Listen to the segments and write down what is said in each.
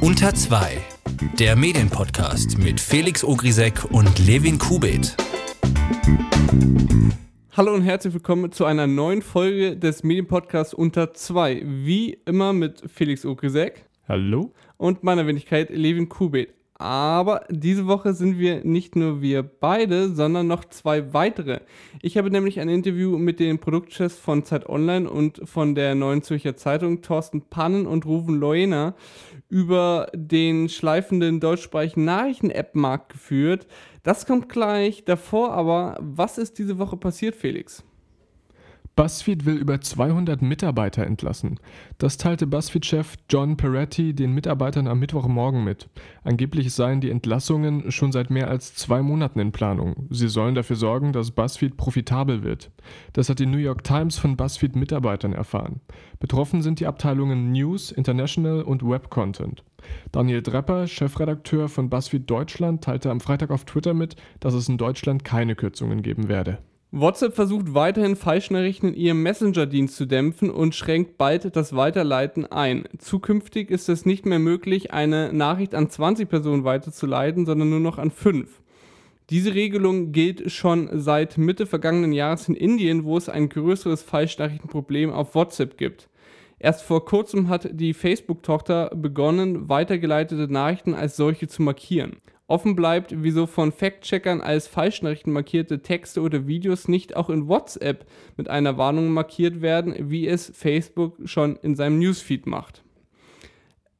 Unter 2, der Medienpodcast mit Felix Ogrisek und Levin Kubit. Hallo und herzlich willkommen zu einer neuen Folge des Medienpodcasts Unter 2. Wie immer mit Felix Ogrisek. Hallo. Und meiner Wenigkeit Levin Kubit. Aber diese Woche sind wir nicht nur wir beide, sondern noch zwei weitere. Ich habe nämlich ein Interview mit den Produktchefs von Zeit Online und von der Neuen Zürcher Zeitung, Thorsten Pannen und Ruven Loena, über den schleifenden deutschsprachigen Nachrichten-App-Markt geführt. Das kommt gleich. Davor aber, was ist diese Woche passiert, Felix? BuzzFeed will über 200 Mitarbeiter entlassen. Das teilte BuzzFeed-Chef John Peretti den Mitarbeitern am Mittwochmorgen mit. Angeblich seien die Entlassungen schon seit mehr als zwei Monaten in Planung. Sie sollen dafür sorgen, dass BuzzFeed profitabel wird. Das hat die New York Times von BuzzFeed-Mitarbeitern erfahren. Betroffen sind die Abteilungen News, International und Web Content. Daniel Drepper, Chefredakteur von BuzzFeed Deutschland, teilte am Freitag auf Twitter mit, dass es in Deutschland keine Kürzungen geben werde. WhatsApp versucht weiterhin Falschnachrichten in ihrem Messenger-Dienst zu dämpfen und schränkt bald das Weiterleiten ein. Zukünftig ist es nicht mehr möglich, eine Nachricht an 20 Personen weiterzuleiten, sondern nur noch an 5. Diese Regelung gilt schon seit Mitte vergangenen Jahres in Indien, wo es ein größeres Falschnachrichtenproblem auf WhatsApp gibt. Erst vor kurzem hat die Facebook-Tochter begonnen, weitergeleitete Nachrichten als solche zu markieren. Offen bleibt, wieso von Fact-Checkern als Falschnachrichten markierte Texte oder Videos nicht auch in WhatsApp mit einer Warnung markiert werden, wie es Facebook schon in seinem Newsfeed macht.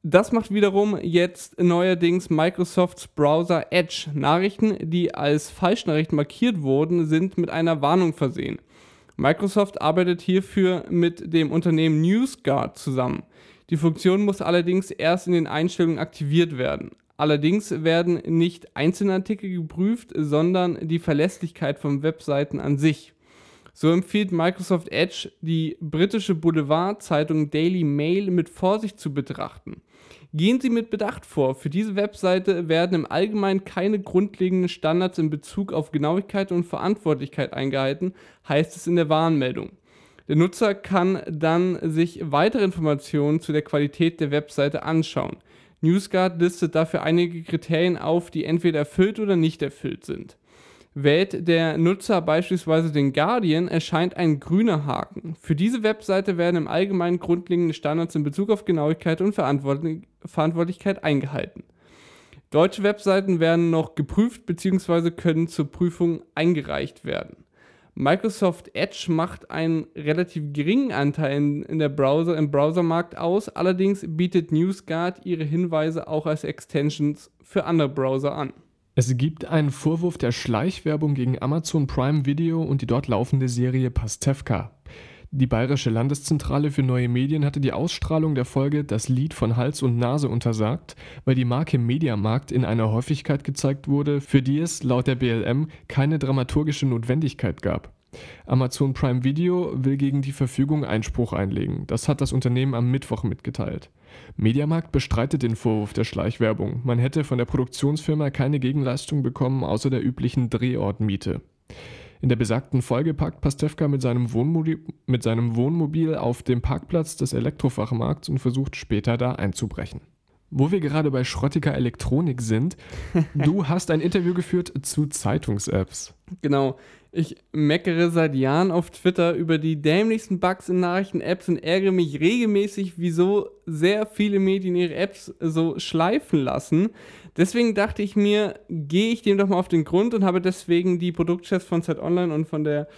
Das macht wiederum jetzt neuerdings Microsofts Browser Edge. Nachrichten, die als Falschnachrichten markiert wurden, sind mit einer Warnung versehen. Microsoft arbeitet hierfür mit dem Unternehmen NewsGuard zusammen. Die Funktion muss allerdings erst in den Einstellungen aktiviert werden. Allerdings werden nicht einzelne Artikel geprüft, sondern die Verlässlichkeit von Webseiten an sich. So empfiehlt Microsoft Edge, die britische Boulevardzeitung Daily Mail mit Vorsicht zu betrachten. Gehen Sie mit Bedacht vor. Für diese Webseite werden im Allgemeinen keine grundlegenden Standards in Bezug auf Genauigkeit und Verantwortlichkeit eingehalten, heißt es in der Warnmeldung. Der Nutzer kann dann sich weitere Informationen zu der Qualität der Webseite anschauen. NewsGuard listet dafür einige Kriterien auf, die entweder erfüllt oder nicht erfüllt sind. Wählt der Nutzer beispielsweise den Guardian, erscheint ein grüner Haken. Für diese Webseite werden im Allgemeinen grundlegende Standards in Bezug auf Genauigkeit und Verantwortlichkeit eingehalten. Deutsche Webseiten werden noch geprüft bzw. können zur Prüfung eingereicht werden. Microsoft Edge macht einen relativ geringen Anteil in, in der Browser, im Browsermarkt aus, allerdings bietet NewsGuard ihre Hinweise auch als Extensions für andere Browser an. Es gibt einen Vorwurf der Schleichwerbung gegen Amazon Prime Video und die dort laufende Serie Pastewka. Die Bayerische Landeszentrale für neue Medien hatte die Ausstrahlung der Folge Das Lied von Hals und Nase untersagt, weil die Marke Mediamarkt in einer Häufigkeit gezeigt wurde, für die es laut der BLM keine dramaturgische Notwendigkeit gab. Amazon Prime Video will gegen die Verfügung Einspruch einlegen. Das hat das Unternehmen am Mittwoch mitgeteilt. Mediamarkt bestreitet den Vorwurf der Schleichwerbung. Man hätte von der Produktionsfirma keine Gegenleistung bekommen, außer der üblichen Drehortmiete. In der besagten Folge parkt Pastewka mit seinem, Wohnmobil, mit seinem Wohnmobil auf dem Parkplatz des Elektrofachmarkts und versucht später da einzubrechen. Wo wir gerade bei schrottiger Elektronik sind, du hast ein Interview geführt zu Zeitungs-Apps. Genau. Ich meckere seit Jahren auf Twitter über die dämlichsten Bugs in Nachrichten-Apps und ärgere mich regelmäßig, wieso sehr viele Medien ihre Apps so schleifen lassen. Deswegen dachte ich mir, gehe ich dem doch mal auf den Grund und habe deswegen die Produktchefs von Zeit Online und von der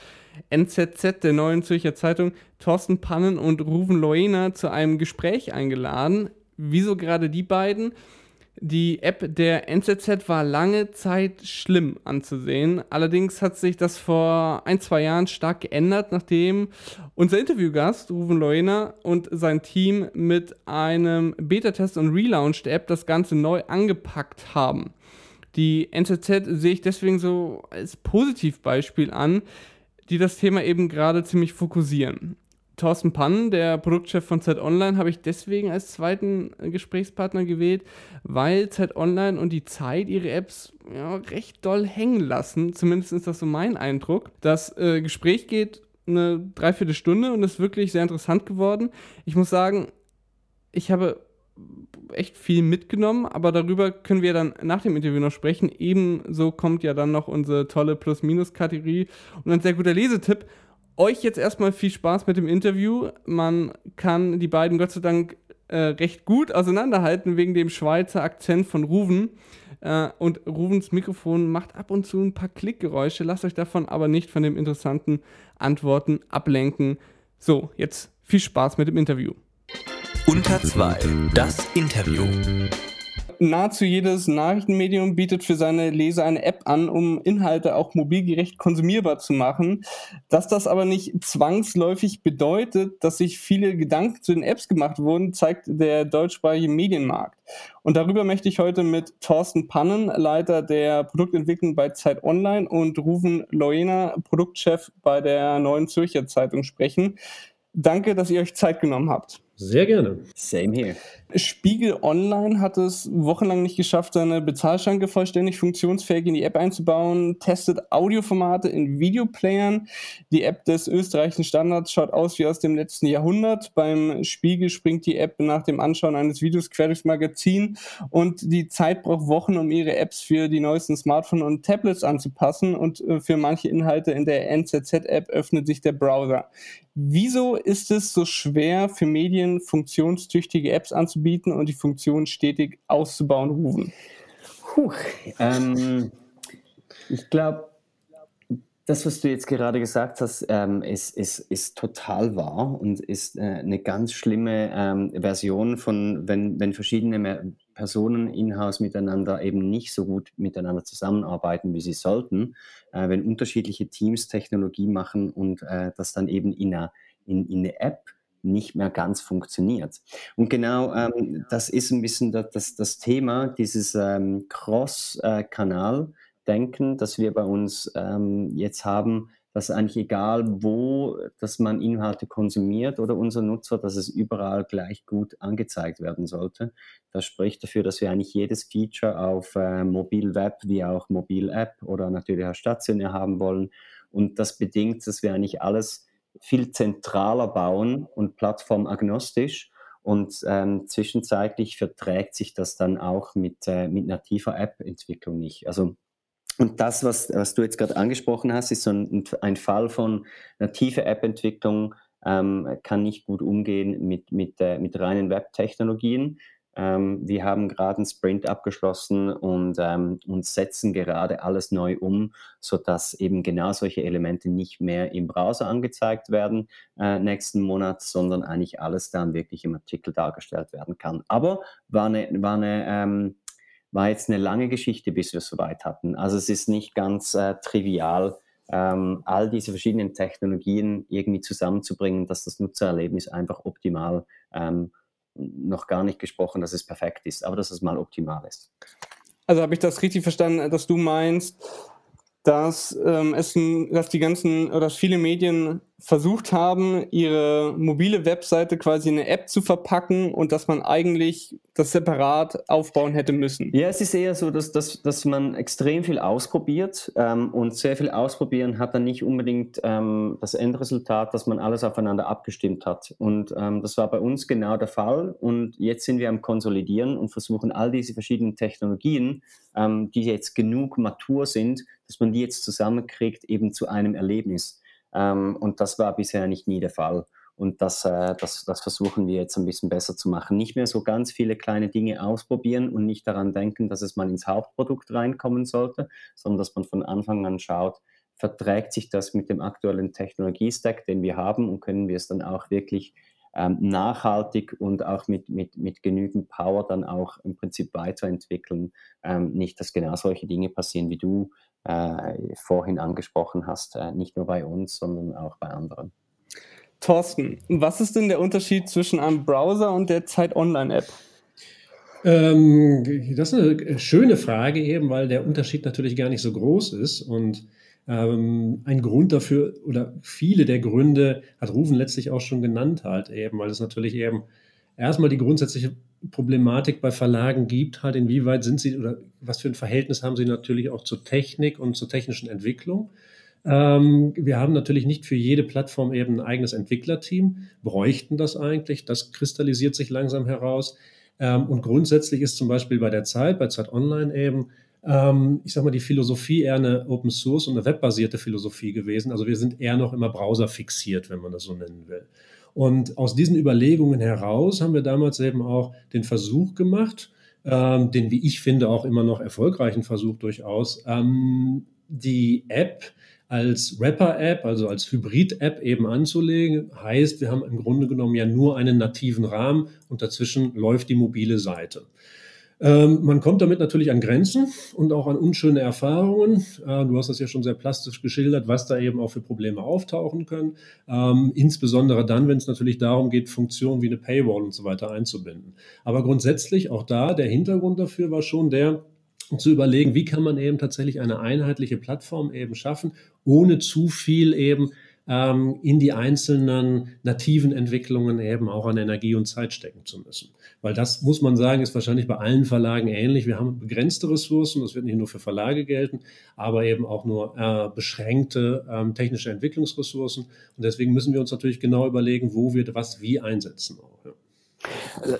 NZZ, der Neuen Zürcher Zeitung, Thorsten Pannen und Ruven Loena zu einem Gespräch eingeladen. Wieso gerade die beiden? Die App der NZZ war lange Zeit schlimm anzusehen. Allerdings hat sich das vor ein, zwei Jahren stark geändert, nachdem unser Interviewgast Ruven Loena und sein Team mit einem Beta-Test und Relaunch der App das Ganze neu angepackt haben. Die NZZ sehe ich deswegen so als Positivbeispiel an, die das Thema eben gerade ziemlich fokussieren. Thorsten Pann, der Produktchef von Zeit Online, habe ich deswegen als zweiten Gesprächspartner gewählt, weil Zeit Online und die Zeit ihre Apps ja, recht doll hängen lassen. Zumindest ist das so mein Eindruck. Das äh, Gespräch geht eine Dreiviertelstunde und ist wirklich sehr interessant geworden. Ich muss sagen, ich habe echt viel mitgenommen, aber darüber können wir dann nach dem Interview noch sprechen. Ebenso kommt ja dann noch unsere tolle Plus-Minus-Kategorie und ein sehr guter Lesetipp. Euch jetzt erstmal viel Spaß mit dem Interview. Man kann die beiden Gott sei Dank äh, recht gut auseinanderhalten wegen dem Schweizer Akzent von Ruven. Äh, und Ruvens Mikrofon macht ab und zu ein paar Klickgeräusche. Lasst euch davon aber nicht von den interessanten Antworten ablenken. So, jetzt viel Spaß mit dem Interview. Unter 2. Das Interview. Nahezu jedes Nachrichtenmedium bietet für seine Leser eine App an, um Inhalte auch mobilgerecht konsumierbar zu machen. Dass das aber nicht zwangsläufig bedeutet, dass sich viele Gedanken zu den Apps gemacht wurden, zeigt der deutschsprachige Medienmarkt. Und darüber möchte ich heute mit Thorsten Pannen, Leiter der Produktentwicklung bei Zeit Online und Rufen Loena, Produktchef bei der Neuen Zürcher Zeitung sprechen. Danke, dass ihr euch Zeit genommen habt. Sehr gerne. Same here. Spiegel Online hat es wochenlang nicht geschafft, seine Bezahlschranke vollständig funktionsfähig in die App einzubauen, testet Audioformate in Videoplayern. Die App des österreichischen Standards schaut aus wie aus dem letzten Jahrhundert. Beim Spiegel springt die App nach dem Anschauen eines Videos quer durchs Magazin und die Zeit braucht Wochen, um ihre Apps für die neuesten Smartphones und Tablets anzupassen und äh, für manche Inhalte in der NZZ-App öffnet sich der Browser. Wieso ist es so schwer für Medien, funktionstüchtige Apps anzubieten und die Funktion stetig auszubauen, rufen? Puh, ähm, ich glaube, das, was du jetzt gerade gesagt hast, ähm, ist, ist, ist total wahr und ist äh, eine ganz schlimme ähm, Version von, wenn, wenn verschiedene Personen in-house miteinander eben nicht so gut miteinander zusammenarbeiten, wie sie sollten, äh, wenn unterschiedliche Teams Technologie machen und äh, das dann eben in eine, in, in App nicht mehr ganz funktioniert. Und genau ähm, das ist ein bisschen das, das, das Thema, dieses ähm, Cross-Kanal-Denken, äh, das wir bei uns ähm, jetzt haben, dass eigentlich egal wo, dass man Inhalte konsumiert oder unser Nutzer, dass es überall gleich gut angezeigt werden sollte. Das spricht dafür, dass wir eigentlich jedes Feature auf äh, Mobil-Web wie auch Mobil-App oder natürlich auch stationär haben wollen. Und das bedingt, dass wir eigentlich alles viel zentraler bauen und plattformagnostisch. Und ähm, zwischenzeitlich verträgt sich das dann auch mit, äh, mit nativer App-Entwicklung nicht. Also und das, was, was du jetzt gerade angesprochen hast, ist so ein, ein Fall von native App-Entwicklung, ähm, kann nicht gut umgehen mit, mit, äh, mit reinen Web-Technologien. Ähm, wir haben gerade einen Sprint abgeschlossen und, ähm, und setzen gerade alles neu um, sodass eben genau solche Elemente nicht mehr im Browser angezeigt werden äh, nächsten Monat, sondern eigentlich alles dann wirklich im Artikel dargestellt werden kann. Aber war eine, war eine ähm, war jetzt eine lange Geschichte, bis wir es soweit hatten. Also es ist nicht ganz äh, trivial, ähm, all diese verschiedenen Technologien irgendwie zusammenzubringen, dass das Nutzererlebnis einfach optimal ähm, noch gar nicht gesprochen, dass es perfekt ist, aber dass es mal optimal ist. Also habe ich das richtig verstanden, dass du meinst, dass ähm, es, dass die ganzen oder viele Medien versucht haben, ihre mobile Webseite quasi in eine App zu verpacken und dass man eigentlich das separat aufbauen hätte müssen. Ja, es ist eher so, dass, dass, dass man extrem viel ausprobiert ähm, und sehr viel ausprobieren hat dann nicht unbedingt ähm, das Endresultat, dass man alles aufeinander abgestimmt hat. Und ähm, das war bei uns genau der Fall. Und jetzt sind wir am Konsolidieren und versuchen all diese verschiedenen Technologien, ähm, die jetzt genug matur sind, dass man die jetzt zusammenkriegt, eben zu einem Erlebnis. Ähm, und das war bisher nicht nie der Fall. Und das, äh, das, das versuchen wir jetzt ein bisschen besser zu machen. Nicht mehr so ganz viele kleine Dinge ausprobieren und nicht daran denken, dass es mal ins Hauptprodukt reinkommen sollte, sondern dass man von Anfang an schaut, verträgt sich das mit dem aktuellen Technologiestack, den wir haben und können wir es dann auch wirklich ähm, nachhaltig und auch mit, mit, mit genügend Power dann auch im Prinzip weiterentwickeln. Ähm, nicht, dass genau solche Dinge passieren, wie du äh, vorhin angesprochen hast, äh, nicht nur bei uns, sondern auch bei anderen. Thorsten, was ist denn der Unterschied zwischen einem Browser und der Zeit Online-App? Ähm, das ist eine schöne Frage eben, weil der Unterschied natürlich gar nicht so groß ist und ähm, ein Grund dafür oder viele der Gründe hat Rufen letztlich auch schon genannt halt eben, weil es natürlich eben erstmal die grundsätzliche Problematik bei Verlagen gibt, halt inwieweit sind sie oder was für ein Verhältnis haben sie natürlich auch zur Technik und zur technischen Entwicklung. Ähm, wir haben natürlich nicht für jede Plattform eben ein eigenes Entwicklerteam, bräuchten das eigentlich. Das kristallisiert sich langsam heraus. Ähm, und grundsätzlich ist zum Beispiel bei der Zeit, bei Zeit Online eben, ähm, ich sage mal, die Philosophie eher eine Open Source und eine webbasierte Philosophie gewesen. Also wir sind eher noch immer Browser fixiert, wenn man das so nennen will. Und aus diesen Überlegungen heraus haben wir damals eben auch den Versuch gemacht, ähm, den, wie ich finde, auch immer noch erfolgreichen Versuch durchaus, ähm, die App als Wrapper-App, also als Hybrid-App eben anzulegen. Heißt, wir haben im Grunde genommen ja nur einen nativen Rahmen und dazwischen läuft die mobile Seite. Ähm, man kommt damit natürlich an Grenzen und auch an unschöne Erfahrungen. Äh, du hast das ja schon sehr plastisch geschildert, was da eben auch für Probleme auftauchen können. Ähm, insbesondere dann, wenn es natürlich darum geht, Funktionen wie eine Paywall und so weiter einzubinden. Aber grundsätzlich auch da, der Hintergrund dafür war schon der, zu überlegen, wie kann man eben tatsächlich eine einheitliche Plattform eben schaffen, ohne zu viel eben ähm, in die einzelnen nativen Entwicklungen eben auch an Energie und Zeit stecken zu müssen. Weil das, muss man sagen, ist wahrscheinlich bei allen Verlagen ähnlich. Wir haben begrenzte Ressourcen, das wird nicht nur für Verlage gelten, aber eben auch nur äh, beschränkte ähm, technische Entwicklungsressourcen. Und deswegen müssen wir uns natürlich genau überlegen, wo wir was wie einsetzen. Auch, ja.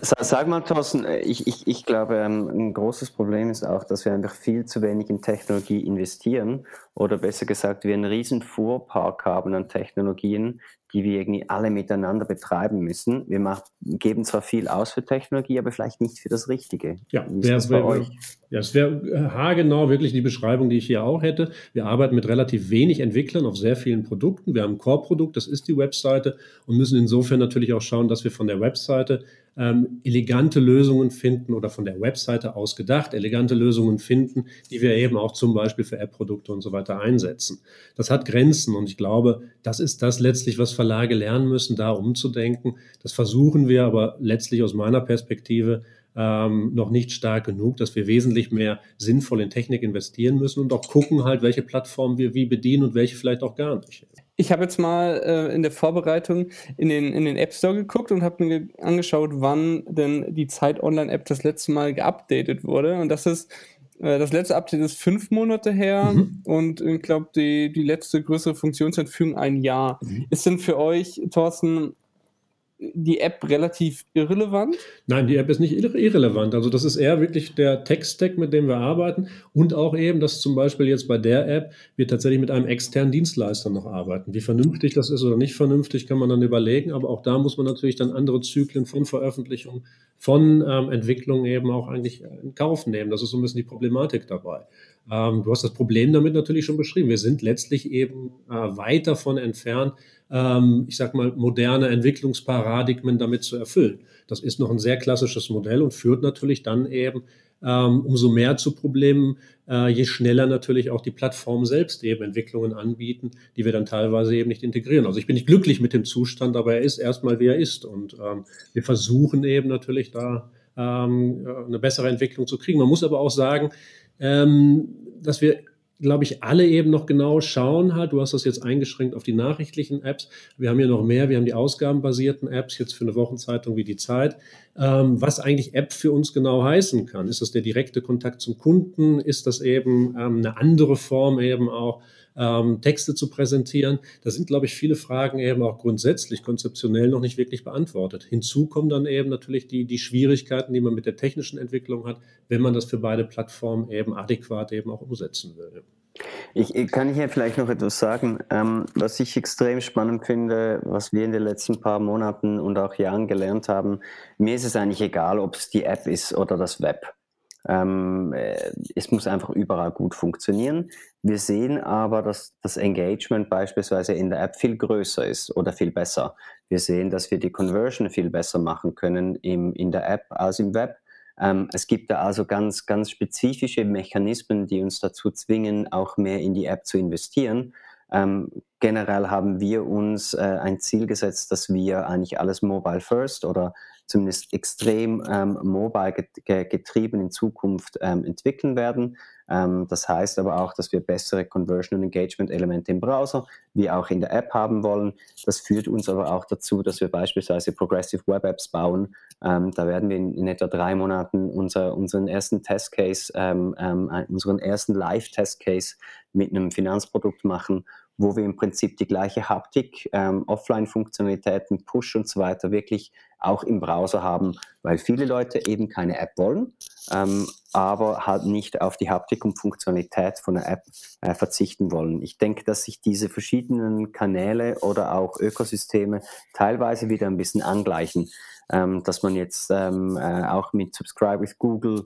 Sag mal, Thorsten, ich, ich, ich glaube, ähm, ein großes Problem ist auch, dass wir einfach viel zu wenig in Technologie investieren oder besser gesagt, wir einen riesen Fuhrpark haben an Technologien, die wir irgendwie alle miteinander betreiben müssen. Wir machen, geben zwar viel aus für Technologie, aber vielleicht nicht für das Richtige. Ja, ist bei euch? Ja, es wäre äh, haargenau wirklich die Beschreibung, die ich hier auch hätte. Wir arbeiten mit relativ wenig Entwicklern auf sehr vielen Produkten. Wir haben ein Core-Produkt, das ist die Webseite und müssen insofern natürlich auch schauen, dass wir von der Webseite ähm, elegante Lösungen finden oder von der Webseite aus gedacht, elegante Lösungen finden, die wir eben auch zum Beispiel für App-Produkte und so weiter einsetzen. Das hat Grenzen und ich glaube, das ist das letztlich, was Verlage lernen müssen, da umzudenken. Das versuchen wir aber letztlich aus meiner Perspektive ähm, noch nicht stark genug, dass wir wesentlich mehr sinnvoll in Technik investieren müssen und auch gucken halt, welche Plattformen wir wie bedienen und welche vielleicht auch gar nicht. Ich habe jetzt mal äh, in der Vorbereitung in den, in den App Store geguckt und habe mir angeschaut, wann denn die Zeit Online App das letzte Mal geupdatet wurde. Und das ist äh, das letzte Update ist fünf Monate her mhm. und ich glaube, die, die letzte größere Funktionsentführung ein Jahr. Mhm. Ist denn für euch, Thorsten, die App relativ irrelevant? Nein, die App ist nicht irrelevant. Also das ist eher wirklich der Tech-Stack, mit dem wir arbeiten und auch eben, dass zum Beispiel jetzt bei der App wir tatsächlich mit einem externen Dienstleister noch arbeiten. Wie vernünftig das ist oder nicht vernünftig, kann man dann überlegen, aber auch da muss man natürlich dann andere Zyklen von Veröffentlichung, von ähm, Entwicklung eben auch eigentlich in Kauf nehmen. Das ist so ein bisschen die Problematik dabei. Ähm, du hast das Problem damit natürlich schon beschrieben. Wir sind letztlich eben äh, weit davon entfernt, ähm, ich sag mal, moderne Entwicklungsparadigmen damit zu erfüllen. Das ist noch ein sehr klassisches Modell und führt natürlich dann eben ähm, umso mehr zu Problemen, äh, je schneller natürlich auch die Plattformen selbst eben Entwicklungen anbieten, die wir dann teilweise eben nicht integrieren. Also ich bin nicht glücklich mit dem Zustand, aber er ist erstmal, wie er ist. Und ähm, wir versuchen eben natürlich da ähm, eine bessere Entwicklung zu kriegen. Man muss aber auch sagen, ähm, dass wir glaube ich, alle eben noch genau schauen halt. Du hast das jetzt eingeschränkt auf die nachrichtlichen Apps. Wir haben ja noch mehr. Wir haben die ausgabenbasierten Apps jetzt für eine Wochenzeitung wie die Zeit. Ähm, was eigentlich App für uns genau heißen kann. Ist das der direkte Kontakt zum Kunden? Ist das eben ähm, eine andere Form eben auch ähm, Texte zu präsentieren. Da sind, glaube ich, viele Fragen eben auch grundsätzlich, konzeptionell noch nicht wirklich beantwortet. Hinzu kommen dann eben natürlich die, die Schwierigkeiten, die man mit der technischen Entwicklung hat, wenn man das für beide Plattformen eben adäquat eben auch umsetzen will. Ich, kann hier vielleicht noch etwas sagen, ähm, was ich extrem spannend finde, was wir in den letzten paar Monaten und auch Jahren gelernt haben. Mir ist es eigentlich egal, ob es die App ist oder das Web. Ähm, äh, es muss einfach überall gut funktionieren. Wir sehen aber, dass das Engagement beispielsweise in der App viel größer ist oder viel besser. Wir sehen, dass wir die Conversion viel besser machen können im, in der App als im Web. Ähm, es gibt da also ganz, ganz spezifische Mechanismen, die uns dazu zwingen, auch mehr in die App zu investieren. Ähm, generell haben wir uns äh, ein Ziel gesetzt, dass wir eigentlich alles mobile first oder zumindest extrem ähm, mobile getrieben in Zukunft ähm, entwickeln werden. Ähm, das heißt aber auch, dass wir bessere Conversion- und Engagement-Elemente im Browser wie auch in der App haben wollen. Das führt uns aber auch dazu, dass wir beispielsweise Progressive Web Apps bauen. Ähm, da werden wir in, in, etwa drei Monaten unser, unseren ersten Testcase, ähm, ähm, unseren ersten Live-Testcase mit einem Finanzprodukt machen wo wir im Prinzip die gleiche Haptik, ähm, Offline-Funktionalitäten, Push und so weiter wirklich auch im Browser haben, weil viele Leute eben keine App wollen, ähm, aber halt nicht auf die Haptik und Funktionalität von der App äh, verzichten wollen. Ich denke, dass sich diese verschiedenen Kanäle oder auch Ökosysteme teilweise wieder ein bisschen angleichen ähm, dass man jetzt ähm, äh, auch mit Subscribe with Google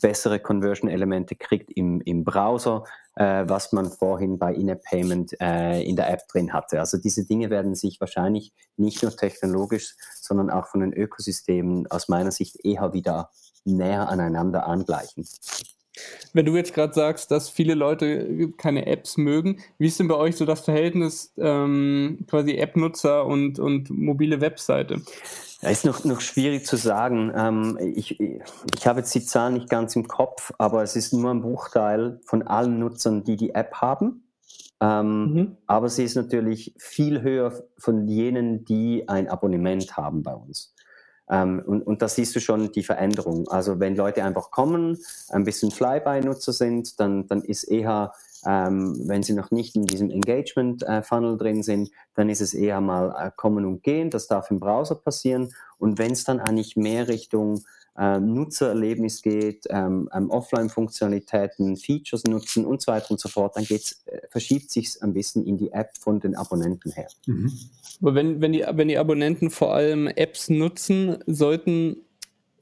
bessere Conversion-Elemente kriegt im, im Browser, äh, was man vorhin bei In-App-Payment äh, in der App drin hatte. Also diese Dinge werden sich wahrscheinlich nicht nur technologisch, sondern auch von den Ökosystemen aus meiner Sicht eher wieder näher aneinander angleichen. Wenn du jetzt gerade sagst, dass viele Leute keine Apps mögen, wie ist denn bei euch so das Verhältnis ähm, quasi App-Nutzer und, und mobile Webseite? Ja, ist noch, noch schwierig zu sagen. Ähm, ich, ich habe jetzt die Zahlen nicht ganz im Kopf, aber es ist nur ein Bruchteil von allen Nutzern, die die App haben. Ähm, mhm. Aber sie ist natürlich viel höher von jenen, die ein Abonnement haben bei uns. Ähm, und, und da siehst du schon die Veränderung. Also wenn Leute einfach kommen, ein bisschen Flyby-Nutzer sind, dann, dann ist eher ähm, wenn Sie noch nicht in diesem Engagement-Funnel äh, drin sind, dann ist es eher mal äh, kommen und gehen. Das darf im Browser passieren. Und wenn es dann eigentlich mehr Richtung äh, Nutzererlebnis geht, ähm, ähm, Offline-Funktionalitäten, Features nutzen und so weiter und so fort, dann geht's, äh, verschiebt sich ein bisschen in die App von den Abonnenten her. Mhm. Aber wenn, wenn, die, wenn die Abonnenten vor allem Apps nutzen, sollten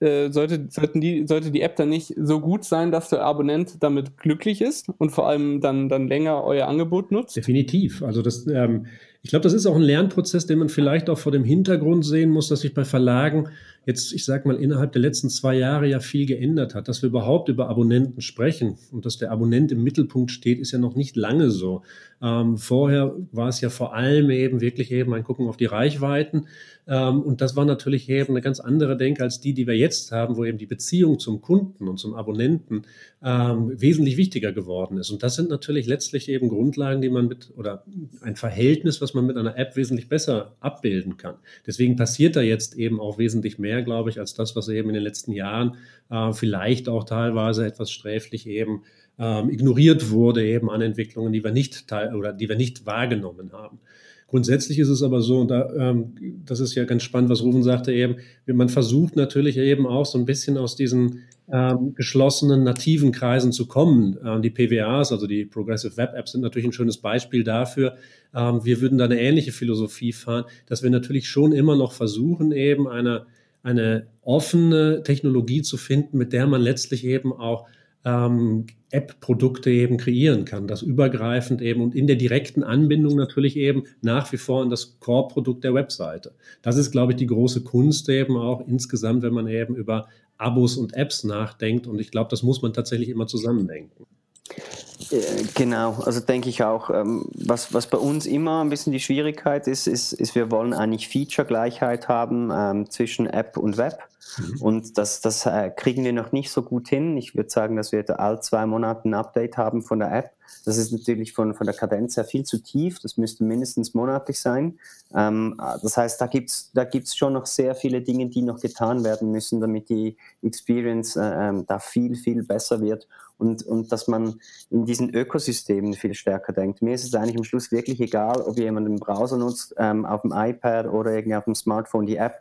äh, sollte, sollten die, sollte die App dann nicht so gut sein, dass der Abonnent damit glücklich ist und vor allem dann, dann länger euer Angebot nutzt? Definitiv. Also das, ähm, ich glaube, das ist auch ein Lernprozess, den man vielleicht auch vor dem Hintergrund sehen muss, dass sich bei Verlagen jetzt, ich sage mal, innerhalb der letzten zwei Jahre ja viel geändert hat. Dass wir überhaupt über Abonnenten sprechen und dass der Abonnent im Mittelpunkt steht, ist ja noch nicht lange so. Ähm, vorher war es ja vor allem eben wirklich eben ein Gucken auf die Reichweiten. Ähm, und das war natürlich eben eine ganz andere Denke als die, die wir jetzt haben, wo eben die Beziehung zum Kunden und zum Abonnenten ähm, wesentlich wichtiger geworden ist. Und das sind natürlich letztlich eben Grundlagen, die man mit oder ein Verhältnis, was man mit einer App wesentlich besser abbilden kann. Deswegen passiert da jetzt eben auch wesentlich mehr glaube ich, als das, was eben in den letzten Jahren äh, vielleicht auch teilweise etwas sträflich eben ähm, ignoriert wurde, eben an Entwicklungen, die wir nicht teil oder die wir nicht wahrgenommen haben. Grundsätzlich ist es aber so, und da, ähm, das ist ja ganz spannend, was Rufen sagte eben, man versucht natürlich eben auch so ein bisschen aus diesen ähm, geschlossenen nativen Kreisen zu kommen. Ähm, die PWAs, also die Progressive Web Apps, sind natürlich ein schönes Beispiel dafür. Ähm, wir würden da eine ähnliche Philosophie fahren, dass wir natürlich schon immer noch versuchen, eben eine eine offene Technologie zu finden, mit der man letztlich eben auch ähm, App-Produkte eben kreieren kann, das übergreifend eben und in der direkten Anbindung natürlich eben nach wie vor an das Core-Produkt der Webseite. Das ist, glaube ich, die große Kunst eben auch insgesamt, wenn man eben über Abos und Apps nachdenkt. Und ich glaube, das muss man tatsächlich immer zusammendenken. Äh, genau, also denke ich auch. Ähm, was, was bei uns immer ein bisschen die Schwierigkeit ist, ist, ist wir wollen eigentlich Feature-Gleichheit haben ähm, zwischen App und Web. Mhm. Und das, das äh, kriegen wir noch nicht so gut hin. Ich würde sagen, dass wir all zwei Monate ein Update haben von der App. Das ist natürlich von, von der Kadenz her viel zu tief. Das müsste mindestens monatlich sein. Ähm, das heißt, da gibt es da gibt's schon noch sehr viele Dinge, die noch getan werden müssen, damit die Experience äh, ähm, da viel, viel besser wird und, und dass man in diesen Ökosystemen viel stärker denkt. Mir ist es eigentlich am Schluss wirklich egal, ob jemand einen Browser nutzt, ähm, auf dem iPad oder irgendwie auf dem Smartphone die App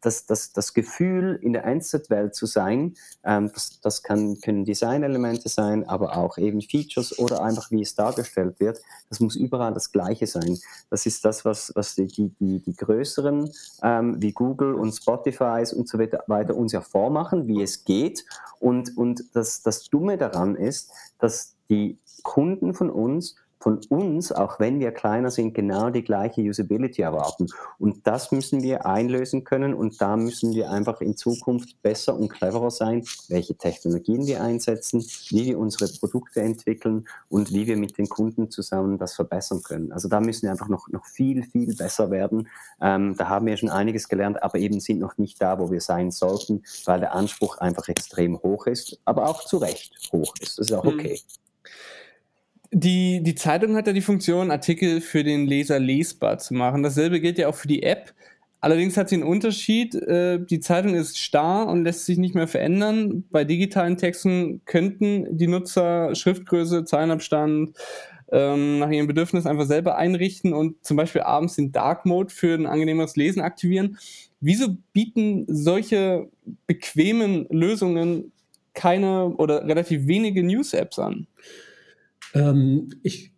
das, das, das Gefühl, in der Einzelwelt zu sein, ähm, das, das kann, können Designelemente sein, aber auch eben Features oder einfach wie es dargestellt wird. Das muss überall das Gleiche sein. Das ist das, was, was die, die, die, die größeren ähm, wie Google und Spotify und so weiter uns ja vormachen, wie es geht. Und, und das, das Dumme daran ist, dass die Kunden von uns von uns, auch wenn wir kleiner sind, genau die gleiche Usability erwarten. Und das müssen wir einlösen können und da müssen wir einfach in Zukunft besser und cleverer sein, welche Technologien wir einsetzen, wie wir unsere Produkte entwickeln und wie wir mit den Kunden zusammen das verbessern können. Also da müssen wir einfach noch, noch viel, viel besser werden. Ähm, da haben wir schon einiges gelernt, aber eben sind noch nicht da, wo wir sein sollten, weil der Anspruch einfach extrem hoch ist, aber auch zu Recht hoch ist. Das ist auch mhm. okay. Mhm. Die, die Zeitung hat ja die Funktion, Artikel für den Leser lesbar zu machen. Dasselbe gilt ja auch für die App. Allerdings hat sie einen Unterschied. Äh, die Zeitung ist starr und lässt sich nicht mehr verändern. Bei digitalen Texten könnten die Nutzer Schriftgröße, Zeilenabstand, ähm, nach ihrem Bedürfnis einfach selber einrichten und zum Beispiel abends den Dark Mode für ein angenehmeres Lesen aktivieren. Wieso bieten solche bequemen Lösungen keine oder relativ wenige News-Apps an? Ähm, ich,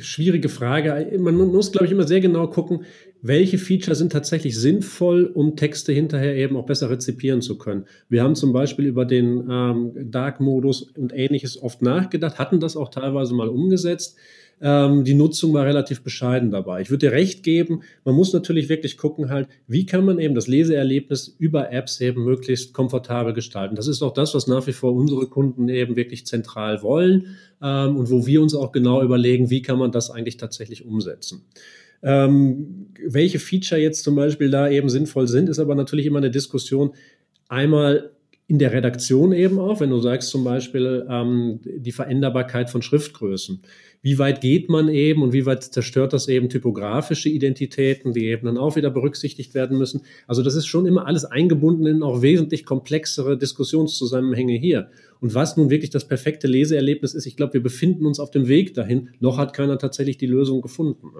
schwierige Frage. Man muss, glaube ich, immer sehr genau gucken, welche Feature sind tatsächlich sinnvoll, um Texte hinterher eben auch besser rezipieren zu können. Wir haben zum Beispiel über den ähm, Dark-Modus und ähnliches oft nachgedacht, hatten das auch teilweise mal umgesetzt. Ähm, die Nutzung war relativ bescheiden dabei. Ich würde dir recht geben, man muss natürlich wirklich gucken halt, wie kann man eben das Leseerlebnis über Apps eben möglichst komfortabel gestalten. Das ist auch das, was nach wie vor unsere Kunden eben wirklich zentral wollen ähm, und wo wir uns auch genau überlegen, wie kann man das eigentlich tatsächlich umsetzen. Ähm, welche Feature jetzt zum Beispiel da eben sinnvoll sind, ist aber natürlich immer eine Diskussion. Einmal in der Redaktion eben auch, wenn du sagst zum Beispiel ähm, die Veränderbarkeit von Schriftgrößen. Wie weit geht man eben und wie weit zerstört das eben typografische Identitäten, die eben dann auch wieder berücksichtigt werden müssen? Also das ist schon immer alles eingebunden in auch wesentlich komplexere Diskussionszusammenhänge hier. Und was nun wirklich das perfekte Leseerlebnis ist, ich glaube, wir befinden uns auf dem Weg dahin. Noch hat keiner tatsächlich die Lösung gefunden.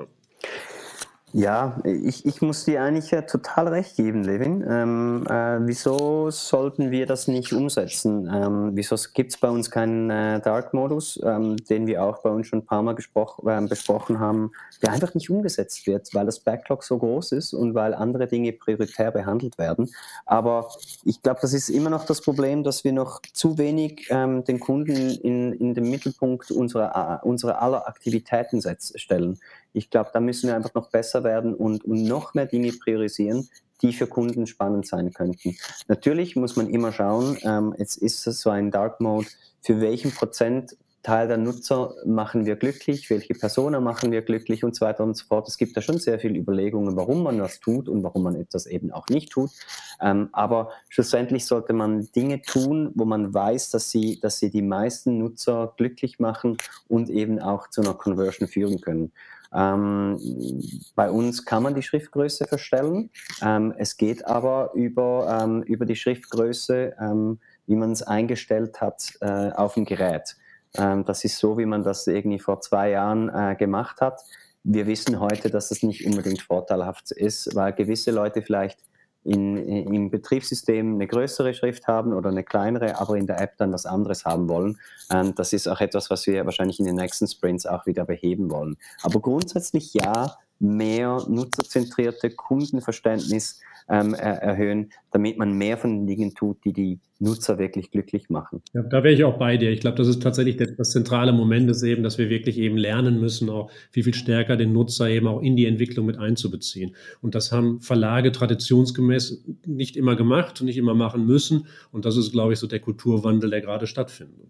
Ja, ich, ich muss dir eigentlich total recht geben, Levin. Ähm, äh, wieso sollten wir das nicht umsetzen? Ähm, wieso gibt es bei uns keinen äh, Dark-Modus, ähm, den wir auch bei uns schon ein paar Mal äh, besprochen haben, der einfach nicht umgesetzt wird, weil das Backlog so groß ist und weil andere Dinge prioritär behandelt werden. Aber ich glaube, das ist immer noch das Problem, dass wir noch zu wenig ähm, den Kunden in, in den Mittelpunkt unserer, äh, unserer aller Aktivitäten stellen. Ich glaube, da müssen wir einfach noch besser werden und, noch mehr Dinge priorisieren, die für Kunden spannend sein könnten. Natürlich muss man immer schauen, ähm, jetzt ist es so ein Dark Mode, für welchen Prozentteil der Nutzer machen wir glücklich, welche Personen machen wir glücklich und so weiter und so fort. Es gibt da schon sehr viele Überlegungen, warum man was tut und warum man etwas eben auch nicht tut. Ähm, aber schlussendlich sollte man Dinge tun, wo man weiß, dass sie, dass sie die meisten Nutzer glücklich machen und eben auch zu einer Conversion führen können. Ähm, bei uns kann man die Schriftgröße verstellen. Ähm, es geht aber über, ähm, über die Schriftgröße, ähm, wie man es eingestellt hat äh, auf dem Gerät. Ähm, das ist so, wie man das irgendwie vor zwei Jahren äh, gemacht hat. Wir wissen heute, dass das nicht unbedingt vorteilhaft ist, weil gewisse Leute vielleicht in, im Betriebssystem eine größere Schrift haben oder eine kleinere, aber in der App dann was anderes haben wollen. Und das ist auch etwas, was wir wahrscheinlich in den nächsten Sprints auch wieder beheben wollen. Aber grundsätzlich ja, mehr nutzerzentrierte Kundenverständnis ähm, erhöhen, damit man mehr von den Dingen tut, die die Nutzer wirklich glücklich machen. Ja, da wäre ich auch bei dir. Ich glaube, das ist tatsächlich das, das, zentrale Moment ist eben, dass wir wirklich eben lernen müssen, auch wie viel stärker den Nutzer eben auch in die Entwicklung mit einzubeziehen. Und das haben Verlage traditionsgemäß nicht immer gemacht und nicht immer machen müssen. Und das ist, glaube ich, so der Kulturwandel, der gerade stattfindet.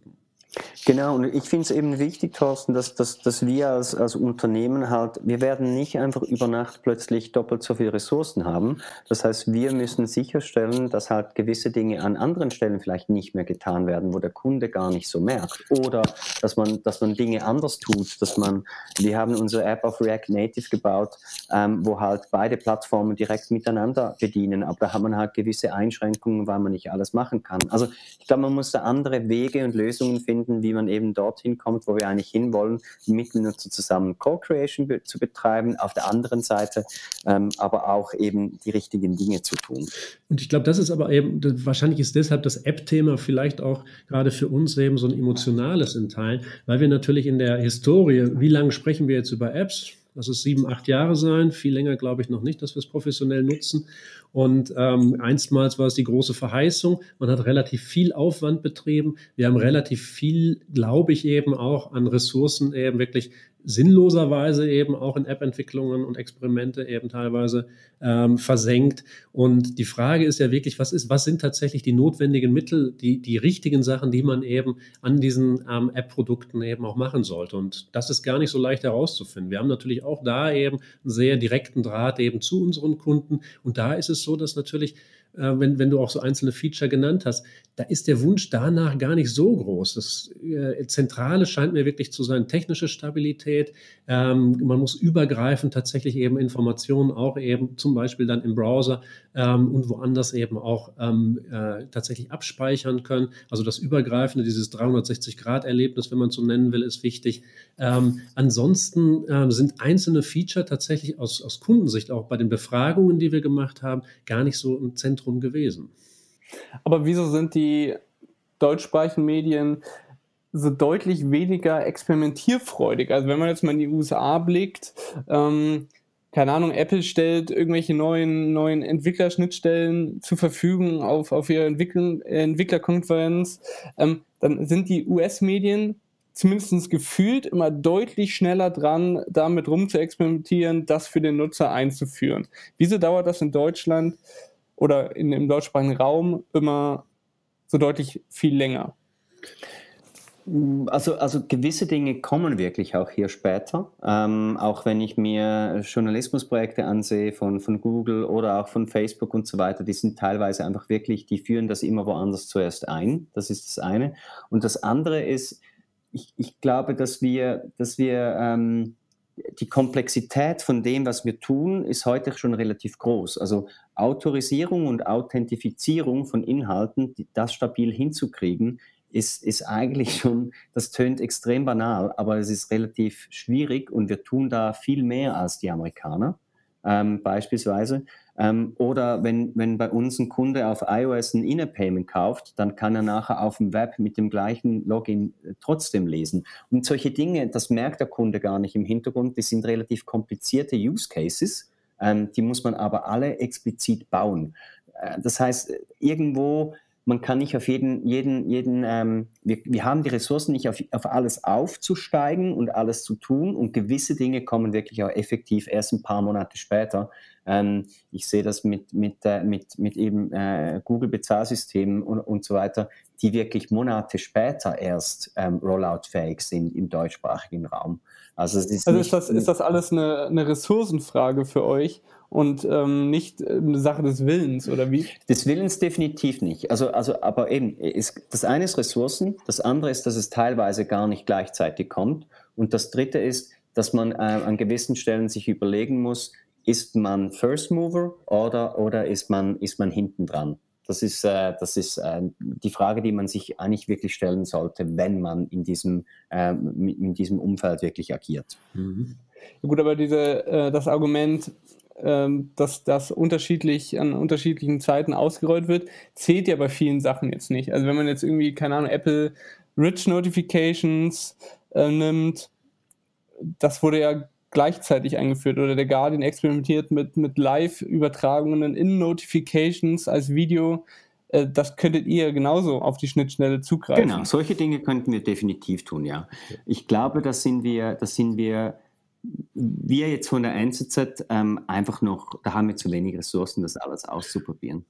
Genau, und ich finde es eben wichtig, Thorsten, dass, dass, dass wir als, als Unternehmen halt, wir werden nicht einfach über Nacht plötzlich doppelt so viele Ressourcen haben. Das heißt, wir müssen sicherstellen, dass halt gewisse Dinge an anderen Stellen vielleicht nicht mehr getan werden, wo der Kunde gar nicht so merkt. Oder dass man, dass man Dinge anders tut, dass man, wir haben unsere App auf React Native gebaut, ähm, wo halt beide Plattformen direkt miteinander bedienen, aber da hat man halt gewisse Einschränkungen, weil man nicht alles machen kann. Also ich glaube, man muss da andere Wege und Lösungen finden, wie man eben dorthin kommt, wo wir eigentlich hinwollen, mit Nutzer zusammen Co-Creation be zu betreiben, auf der anderen Seite ähm, aber auch eben die richtigen Dinge zu tun. Und ich glaube, das ist aber eben, wahrscheinlich ist deshalb das App-Thema vielleicht auch gerade für uns eben so ein emotionales in Teilen, weil wir natürlich in der Historie, wie lange sprechen wir jetzt über Apps? Lass es sieben, acht Jahre sein. Viel länger glaube ich noch nicht, dass wir es professionell nutzen. Und ähm, einstmals war es die große Verheißung. Man hat relativ viel Aufwand betrieben. Wir haben relativ viel, glaube ich, eben auch an Ressourcen eben wirklich sinnloserweise eben auch in App-Entwicklungen und Experimente eben teilweise ähm, versenkt. Und die Frage ist ja wirklich, was ist, was sind tatsächlich die notwendigen Mittel, die, die richtigen Sachen, die man eben an diesen ähm, App-Produkten eben auch machen sollte. Und das ist gar nicht so leicht herauszufinden. Wir haben natürlich auch da eben einen sehr direkten Draht eben zu unseren Kunden. Und da ist es so, dass natürlich wenn, wenn du auch so einzelne Feature genannt hast, da ist der Wunsch danach gar nicht so groß. Das äh, Zentrale scheint mir wirklich zu sein, technische Stabilität. Ähm, man muss übergreifend tatsächlich eben Informationen auch eben zum Beispiel dann im Browser ähm, und woanders eben auch ähm, äh, tatsächlich abspeichern können. Also das Übergreifende, dieses 360-Grad-Erlebnis, wenn man so nennen will, ist wichtig. Ähm, ansonsten ähm, sind einzelne Feature tatsächlich aus, aus Kundensicht auch bei den Befragungen, die wir gemacht haben, gar nicht so im Zentrum gewesen. Aber wieso sind die deutschsprachigen Medien so deutlich weniger experimentierfreudig? Also wenn man jetzt mal in die USA blickt, ähm, keine Ahnung, Apple stellt irgendwelche neuen, neuen Entwicklerschnittstellen zur Verfügung auf, auf ihrer Entwickl Entwicklerkonferenz, ähm, dann sind die US-Medien zumindest gefühlt immer deutlich schneller dran, damit rum zu experimentieren, das für den Nutzer einzuführen. Wieso dauert das in Deutschland oder in, im deutschsprachigen Raum immer so deutlich viel länger? Also, also gewisse Dinge kommen wirklich auch hier später. Ähm, auch wenn ich mir Journalismusprojekte ansehe von, von Google oder auch von Facebook und so weiter, die sind teilweise einfach wirklich, die führen das immer woanders zuerst ein. Das ist das eine. Und das andere ist, ich, ich glaube, dass wir, dass wir ähm, die Komplexität von dem, was wir tun, ist heute schon relativ groß. Also Autorisierung und Authentifizierung von Inhalten, das stabil hinzukriegen, ist, ist eigentlich schon, das tönt extrem banal, aber es ist relativ schwierig und wir tun da viel mehr als die Amerikaner ähm, beispielsweise. Ähm, oder wenn, wenn bei uns ein Kunde auf iOS ein In-App-Payment kauft, dann kann er nachher auf dem Web mit dem gleichen Login äh, trotzdem lesen. Und solche Dinge, das merkt der Kunde gar nicht im Hintergrund, die sind relativ komplizierte Use Cases, ähm, die muss man aber alle explizit bauen. Äh, das heißt, irgendwo man kann nicht auf jeden, jeden, jeden ähm, wir, wir haben die Ressourcen nicht auf, auf alles aufzusteigen und alles zu tun und gewisse Dinge kommen wirklich auch effektiv erst ein paar Monate später. Ähm, ich sehe das mit, mit, äh, mit, mit eben äh, Google-Bezahlsystemen und, und so weiter, die wirklich Monate später erst ähm, rolloutfähig sind im deutschsprachigen Raum. Also, ist, also ist, das, ist das alles eine, eine Ressourcenfrage für euch? Und ähm, nicht eine Sache des Willens oder wie? Des Willens definitiv nicht. Also, also aber eben, ist, das eine ist Ressourcen, das andere ist, dass es teilweise gar nicht gleichzeitig kommt und das dritte ist, dass man äh, an gewissen Stellen sich überlegen muss, ist man First Mover oder, oder ist, man, ist man hinten dran? Das ist, äh, das ist äh, die Frage, die man sich eigentlich wirklich stellen sollte, wenn man in diesem, äh, in diesem Umfeld wirklich agiert. Mhm. Ja, gut, aber diese, äh, das Argument, ähm, dass das unterschiedlich an unterschiedlichen Zeiten ausgerollt wird, zählt ja bei vielen Sachen jetzt nicht. Also wenn man jetzt irgendwie, keine Ahnung, Apple Rich Notifications äh, nimmt, das wurde ja gleichzeitig eingeführt oder der Guardian experimentiert mit, mit Live-Übertragungen in Notifications als Video. Äh, das könntet ihr genauso auf die Schnittstelle zugreifen. Genau, solche Dinge könnten wir definitiv tun, ja. Ich glaube, das sind wir, das sind wir wir jetzt von der NZZ ähm, einfach noch, da haben wir zu wenig Ressourcen, das alles auszuprobieren.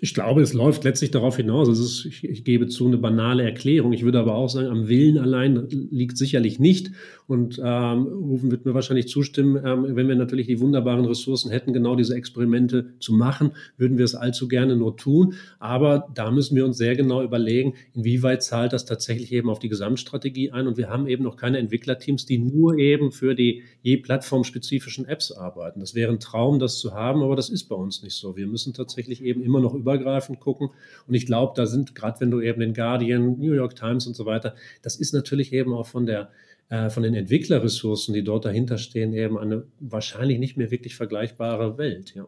Ich glaube, es läuft letztlich darauf hinaus. Es ist, ich, ich, gebe zu, eine banale Erklärung. Ich würde aber auch sagen, am Willen allein liegt sicherlich nicht. Und ähm, Rufen wird mir wahrscheinlich zustimmen, ähm, wenn wir natürlich die wunderbaren Ressourcen hätten, genau diese Experimente zu machen, würden wir es allzu gerne nur tun. Aber da müssen wir uns sehr genau überlegen, inwieweit zahlt das tatsächlich eben auf die Gesamtstrategie ein. Und wir haben eben noch keine Entwicklerteams, die nur eben für die je plattformspezifischen Apps arbeiten. Das wäre ein Traum, das zu haben, aber das ist bei uns nicht so. Wir müssen tatsächlich eben immer noch über übergreifend gucken. Und ich glaube, da sind, gerade wenn du eben den Guardian, New York Times und so weiter, das ist natürlich eben auch von der äh, von den Entwicklerressourcen, die dort dahinter stehen, eben eine wahrscheinlich nicht mehr wirklich vergleichbare Welt. Ja.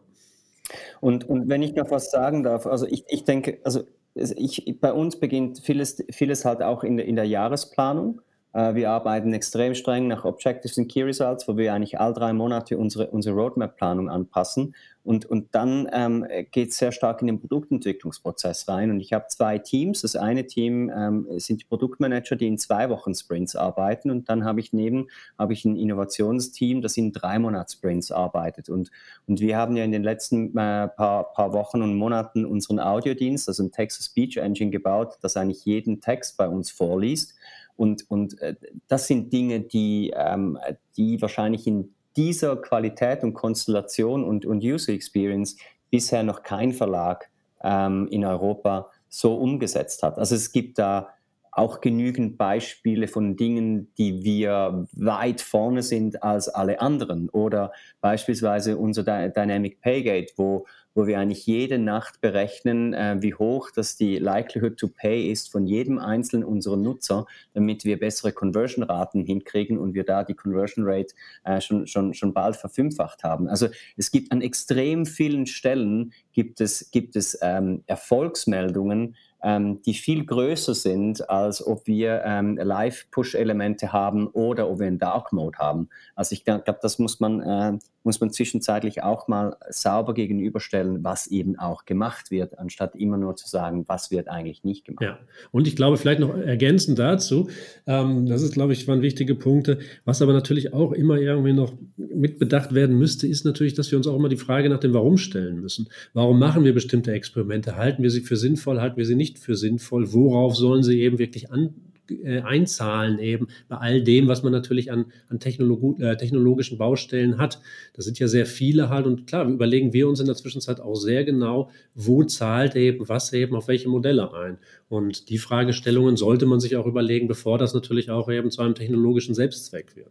Und, und wenn ich noch was sagen darf, also ich, ich denke, also ich, bei uns beginnt vieles, vieles halt auch in in der Jahresplanung. Äh, wir arbeiten extrem streng nach Objectives and Key Results, wo wir eigentlich all drei Monate unsere, unsere Roadmap-Planung anpassen. Und, und dann ähm, geht es sehr stark in den Produktentwicklungsprozess rein. Und ich habe zwei Teams. Das eine Team ähm, sind die Produktmanager, die in zwei Wochen Sprints arbeiten. Und dann habe ich neben habe ich ein Innovationsteam, das in drei Monats Sprints arbeitet. Und, und wir haben ja in den letzten äh, paar, paar Wochen und Monaten unseren Audiodienst, also ein Text-to-Speech-Engine gebaut, das eigentlich jeden Text bei uns vorliest. Und, und äh, das sind Dinge, die, ähm, die wahrscheinlich in dieser Qualität und Konstellation und, und User Experience bisher noch kein Verlag ähm, in Europa so umgesetzt hat. Also es gibt da auch genügend Beispiele von Dingen, die wir weit vorne sind als alle anderen. Oder beispielsweise unser Dynamic Paygate, wo wo wir eigentlich jede Nacht berechnen, äh, wie hoch das die Likelihood to Pay ist von jedem einzelnen unserer Nutzer, damit wir bessere Conversion-Raten hinkriegen und wir da die Conversion Rate äh, schon, schon, schon bald verfünffacht haben. Also es gibt an extrem vielen Stellen gibt es, gibt es ähm, Erfolgsmeldungen, ähm, die viel größer sind, als ob wir ähm, Live-Push-Elemente haben oder ob wir einen Dark Mode haben. Also ich glaube, das muss man, äh, muss man zwischenzeitlich auch mal sauber gegenüberstellen, was eben auch gemacht wird, anstatt immer nur zu sagen, was wird eigentlich nicht gemacht. Ja, und ich glaube, vielleicht noch ergänzend dazu, ähm, das ist, glaube ich, waren wichtige Punkte, was aber natürlich auch immer irgendwie noch mitbedacht werden müsste, ist natürlich, dass wir uns auch immer die Frage nach dem Warum stellen müssen. Warum machen wir bestimmte Experimente? Halten wir sie für sinnvoll? Halten wir sie nicht für sinnvoll? Worauf sollen sie eben wirklich an, äh, einzahlen eben bei all dem, was man natürlich an, an Technolog äh, technologischen Baustellen hat. Das sind ja sehr viele halt und klar, überlegen wir uns in der Zwischenzeit auch sehr genau, wo zahlt eben was eben auf welche Modelle ein. Und die Fragestellungen sollte man sich auch überlegen, bevor das natürlich auch eben zu einem technologischen Selbstzweck wird.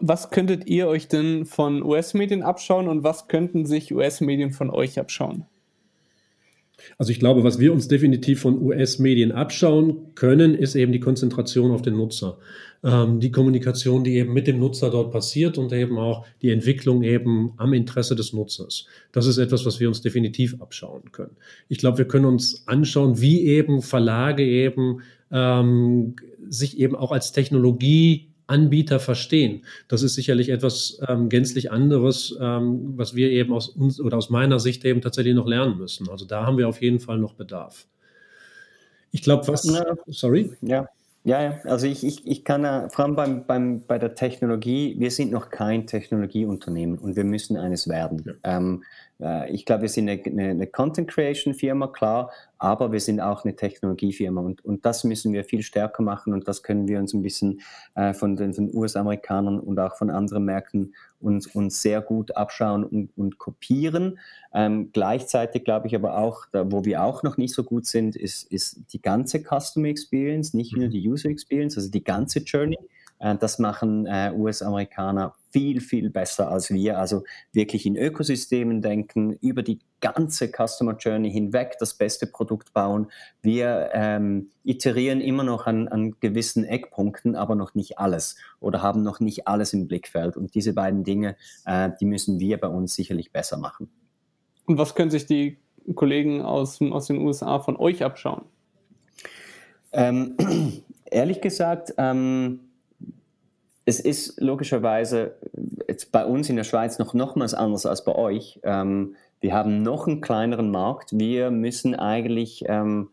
Was könntet ihr euch denn von US-Medien abschauen und was könnten sich US-Medien von euch abschauen? Also ich glaube, was wir uns definitiv von US-Medien abschauen können, ist eben die Konzentration auf den Nutzer. Ähm, die Kommunikation, die eben mit dem Nutzer dort passiert und eben auch die Entwicklung eben am Interesse des Nutzers. Das ist etwas, was wir uns definitiv abschauen können. Ich glaube, wir können uns anschauen, wie eben Verlage eben ähm, sich eben auch als Technologie Anbieter verstehen. Das ist sicherlich etwas ähm, gänzlich anderes, ähm, was wir eben aus uns oder aus meiner Sicht eben tatsächlich noch lernen müssen. Also da haben wir auf jeden Fall noch Bedarf. Ich glaube, was. Ja. Sorry? Ja. Ja, ja, also ich, ich, ich kann ja, vor allem beim, beim, bei der Technologie, wir sind noch kein Technologieunternehmen und wir müssen eines werden. Ja. Ähm, äh, ich glaube, wir sind eine, eine, eine, Content Creation Firma, klar, aber wir sind auch eine Technologiefirma und, und das müssen wir viel stärker machen und das können wir uns ein bisschen äh, von den, den US-Amerikanern und auch von anderen Märkten uns, uns sehr gut abschauen und, und kopieren. Ähm, gleichzeitig glaube ich aber auch, da, wo wir auch noch nicht so gut sind, ist, ist die ganze Customer Experience, nicht nur mhm. die User Experience, also die ganze Journey. Äh, das machen äh, US-Amerikaner viel, viel besser als wir. Also wirklich in Ökosystemen denken, über die ganze Customer Journey hinweg das beste Produkt bauen. Wir ähm, iterieren immer noch an, an gewissen Eckpunkten, aber noch nicht alles oder haben noch nicht alles im Blickfeld. Und diese beiden Dinge, äh, die müssen wir bei uns sicherlich besser machen. Und was können sich die Kollegen aus, aus den USA von euch abschauen? Ähm, ehrlich gesagt, ähm, es ist logischerweise jetzt bei uns in der Schweiz noch nochmals anders als bei euch. Ähm, wir haben noch einen kleineren Markt. Wir müssen eigentlich ähm,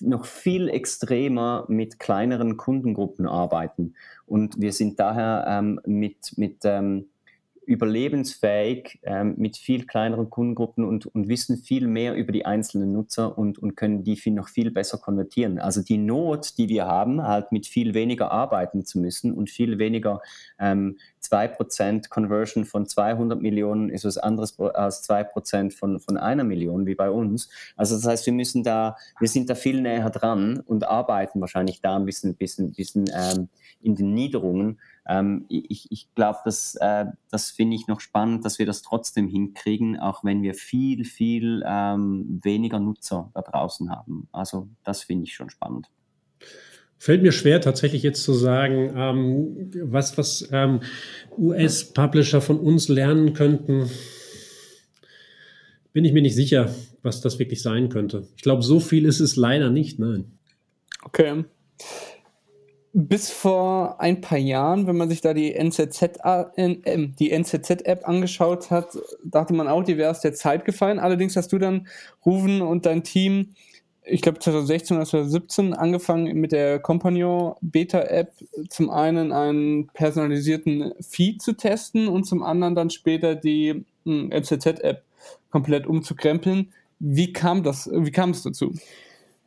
noch viel extremer mit kleineren Kundengruppen arbeiten. Und wir sind daher ähm, mit, mit ähm, überlebensfähig ähm, mit viel kleineren Kundengruppen und, und wissen viel mehr über die einzelnen Nutzer und, und können die viel, noch viel besser konvertieren. Also die Not, die wir haben, halt mit viel weniger arbeiten zu müssen und viel weniger ähm, 2% Conversion von 200 Millionen ist was anderes als 2% von, von einer Million wie bei uns. Also das heißt, wir müssen da, wir sind da viel näher dran und arbeiten wahrscheinlich da ein bisschen, bisschen, bisschen ähm, in den Niederungen. Ähm, ich ich glaube, das, äh, das finde ich noch spannend, dass wir das trotzdem hinkriegen, auch wenn wir viel, viel ähm, weniger Nutzer da draußen haben. Also das finde ich schon spannend. Fällt mir schwer, tatsächlich jetzt zu sagen, ähm, was, was ähm, US-Publisher von uns lernen könnten. Bin ich mir nicht sicher, was das wirklich sein könnte. Ich glaube, so viel ist es leider nicht, nein. Okay bis vor ein paar Jahren, wenn man sich da die NZZ, äh, die NZZ-App angeschaut hat, dachte man auch, die wäre aus der Zeit gefallen. Allerdings hast du dann, Rufen und dein Team, ich glaube 2016 oder 2017, angefangen mit der Compagnon Beta-App zum einen einen personalisierten Feed zu testen und zum anderen dann später die NZZ-App komplett umzukrempeln. Wie kam das, wie kam es dazu?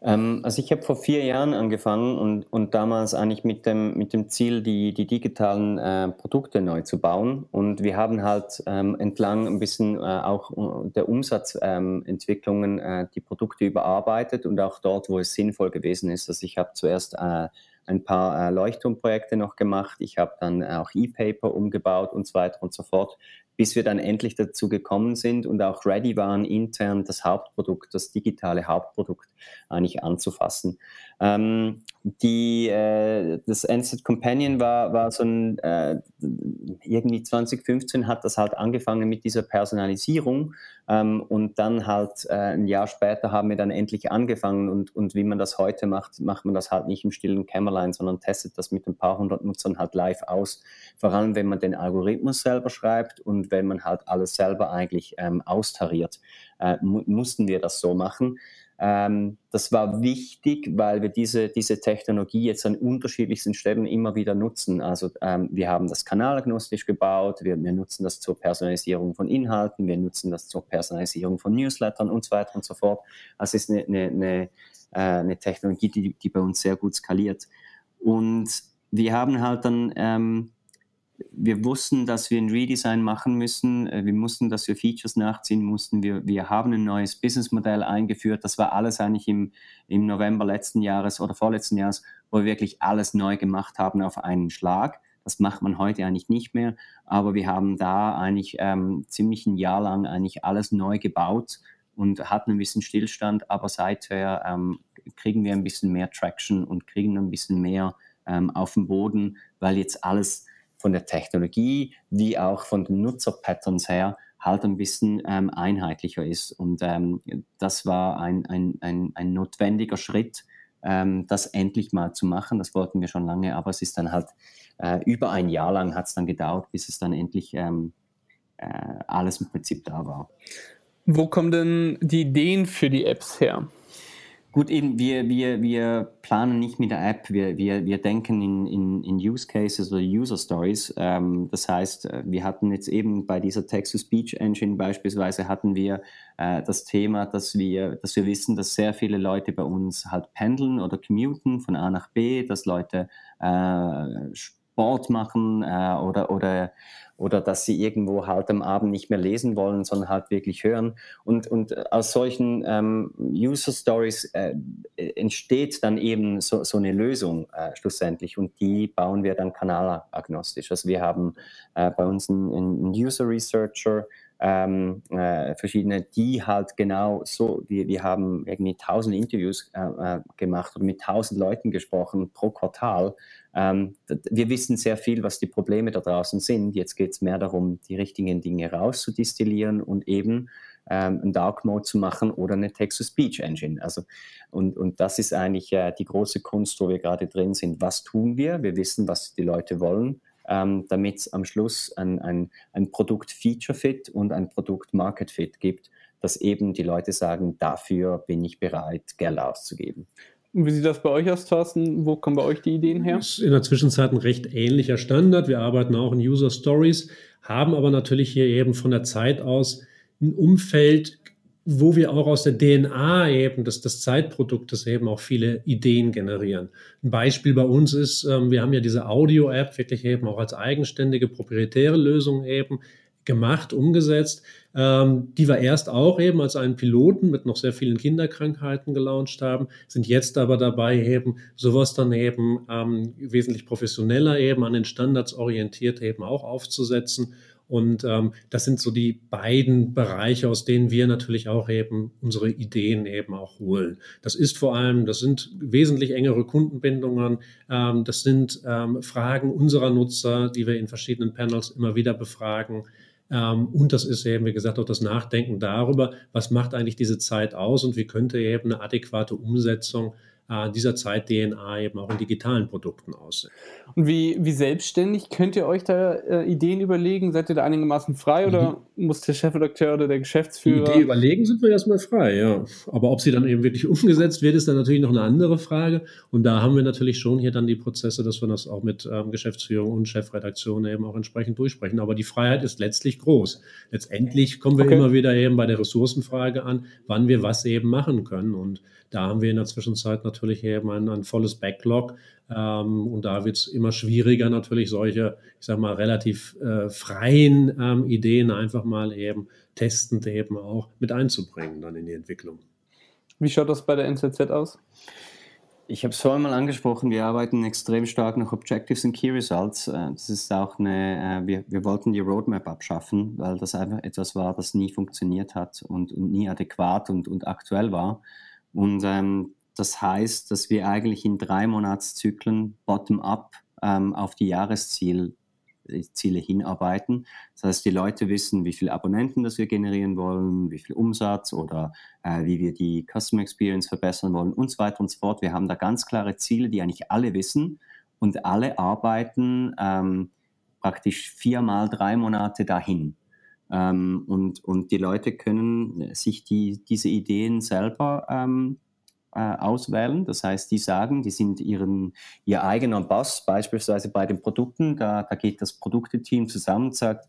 Ähm, also ich habe vor vier Jahren angefangen und, und damals eigentlich mit dem, mit dem Ziel, die, die digitalen äh, Produkte neu zu bauen. Und wir haben halt ähm, entlang ein bisschen äh, auch äh, der Umsatzentwicklungen ähm, äh, die Produkte überarbeitet und auch dort, wo es sinnvoll gewesen ist. Also ich habe zuerst äh, ein paar äh, Leuchtturmprojekte noch gemacht. Ich habe dann auch E-Paper umgebaut und so weiter und so fort bis wir dann endlich dazu gekommen sind und auch ready waren, intern das Hauptprodukt, das digitale Hauptprodukt eigentlich anzufassen. Ähm, die, äh, das NZ Companion war, war so ein, äh, irgendwie 2015 hat das halt angefangen mit dieser Personalisierung ähm, und dann halt äh, ein Jahr später haben wir dann endlich angefangen und, und wie man das heute macht, macht man das halt nicht im stillen Kämmerlein, sondern testet das mit ein paar hundert Nutzern halt live aus. Vor allem, wenn man den Algorithmus selber schreibt und wenn man halt alles selber eigentlich ähm, austariert, äh, mu mussten wir das so machen. Ähm, das war wichtig, weil wir diese, diese Technologie jetzt an unterschiedlichsten Stellen immer wieder nutzen. Also ähm, wir haben das kanalagnostisch gebaut, wir, wir, nutzen das zur Personalisierung von Inhalten, wir nutzen das zur Personalisierung von Newslettern und so weiter und so fort. Also es ist eine, eine, eine, äh, eine Technologie, die, die bei uns sehr gut skaliert. Und wir haben halt dann ähm, wir wussten, dass wir ein Redesign machen müssen. Äh, wir mussten, dass wir Features nachziehen mussten. Wir, wir haben ein neues Businessmodell eingeführt. Das war alles eigentlich im, im November letzten Jahres oder vorletzten Jahres, wo wir wirklich alles neu gemacht haben auf einen Schlag. Das macht man heute eigentlich nicht mehr. Aber wir haben da eigentlich ähm, ziemlich ein Jahr lang eigentlich alles neu gebaut und hatten ein bisschen Stillstand. Aber seither ähm, kriegen wir ein bisschen mehr Traction und kriegen ein bisschen mehr ähm, auf den Boden, weil jetzt alles von der Technologie wie auch von den Nutzerpatterns her halt ein bisschen ähm, einheitlicher ist. Und ähm, das war ein, ein, ein, ein notwendiger Schritt, ähm, das endlich mal zu machen. Das wollten wir schon lange, aber es ist dann halt äh, über ein Jahr lang hat es dann gedauert, bis es dann endlich ähm, äh, alles im Prinzip da war. Wo kommen denn die Ideen für die Apps her? Gut, eben, wir, wir, wir planen nicht mit der App, wir, wir, wir denken in, in, in Use Cases oder User Stories. Ähm, das heißt, äh, wir hatten jetzt eben bei dieser Text-to-Speech-Engine beispielsweise hatten wir äh, das Thema, dass wir, dass wir wissen, dass sehr viele Leute bei uns halt pendeln oder commuten von A nach B, dass Leute äh, Sport machen äh, oder, oder oder dass sie irgendwo halt am Abend nicht mehr lesen wollen, sondern halt wirklich hören. Und, und aus solchen ähm, User Stories äh, entsteht dann eben so, so eine Lösung äh, schlussendlich und die bauen wir dann kanalagnostisch. Also wir haben äh, bei uns einen, einen User Researcher, ähm, äh, verschiedene, die halt genau so, wir, wir haben irgendwie tausend Interviews äh, äh gemacht und mit tausend Leuten gesprochen pro Quartal. Ähm, wir wissen sehr viel, was die Probleme da draußen sind. Jetzt geht es mehr darum, die richtigen Dinge rauszudistillieren und eben ähm, einen Dark Mode zu machen oder eine Text-to-Speech-Engine. Also, und, und das ist eigentlich äh, die große Kunst, wo wir gerade drin sind. Was tun wir? Wir wissen, was die Leute wollen ähm, damit es am Schluss ein, ein, ein Produkt Feature Fit und ein Produkt Market Fit gibt, dass eben die Leute sagen, dafür bin ich bereit, Geld auszugeben. Und wie sieht das bei euch aus, Thorsten? Wo kommen bei euch die Ideen her? Das ist in der Zwischenzeit ein recht ähnlicher Standard. Wir arbeiten auch in User Stories, haben aber natürlich hier eben von der Zeit aus ein Umfeld wo wir auch aus der DNA eben des, des Zeitproduktes eben auch viele Ideen generieren. Ein Beispiel bei uns ist, ähm, wir haben ja diese Audio-App wirklich eben auch als eigenständige proprietäre Lösung eben gemacht, umgesetzt, ähm, die wir erst auch eben als einen Piloten mit noch sehr vielen Kinderkrankheiten gelauncht haben, sind jetzt aber dabei eben sowas dann eben ähm, wesentlich professioneller eben an den Standards orientiert eben auch aufzusetzen und ähm, das sind so die beiden Bereiche, aus denen wir natürlich auch eben unsere Ideen eben auch holen. Das ist vor allem, das sind wesentlich engere Kundenbindungen, ähm, das sind ähm, Fragen unserer Nutzer, die wir in verschiedenen Panels immer wieder befragen. Ähm, und das ist eben, wie gesagt, auch das Nachdenken darüber, was macht eigentlich diese Zeit aus und wie könnte eben eine adäquate Umsetzung äh, dieser Zeit DNA eben auch in digitalen Produkten aussehen. Und wie, wie selbstständig könnt ihr euch da äh, Ideen überlegen? Seid ihr da einigermaßen frei mhm. oder muss der Chefredakteur oder der Geschäftsführer? Die Idee überlegen sind wir erstmal frei, ja. Aber ob sie dann eben wirklich umgesetzt wird, ist dann natürlich noch eine andere Frage. Und da haben wir natürlich schon hier dann die Prozesse, dass wir das auch mit ähm, Geschäftsführung und Chefredaktion eben auch entsprechend durchsprechen. Aber die Freiheit ist letztlich groß. Letztendlich kommen wir okay. immer wieder eben bei der Ressourcenfrage an, wann wir was eben machen können. Und Da haben wir in der Zwischenzeit natürlich eben ein, ein volles Backlog ähm, und da wird es immer schwieriger, natürlich solche, ich sag mal, relativ äh, freien ähm, Ideen einfach mal eben testend eben auch mit einzubringen dann in die Entwicklung. Wie schaut das bei der NZZ aus? Ich habe es vorhin mal angesprochen, wir arbeiten extrem stark nach Objectives und Key Results. Äh, das ist auch eine, äh, wir, wir wollten die Roadmap abschaffen, weil das einfach etwas war, das nie funktioniert hat und, und nie adäquat und, und aktuell war. Und ähm, das heißt, dass wir eigentlich in drei Monatszyklen bottom-up ähm, auf die Jahresziele Ziele hinarbeiten. Das heißt, die Leute wissen, wie viele Abonnenten das wir generieren wollen, wie viel Umsatz oder äh, wie wir die Customer Experience verbessern wollen und so weiter und so fort. Wir haben da ganz klare Ziele, die eigentlich alle wissen und alle arbeiten ähm, praktisch viermal drei Monate dahin. Ähm, und, und die Leute können sich die, diese Ideen selber ähm, äh, auswählen. Das heißt, die sagen, die sind ihren, ihr eigener Boss, beispielsweise bei den Produkten. Da, da geht das Produkteteam zusammen und sagt,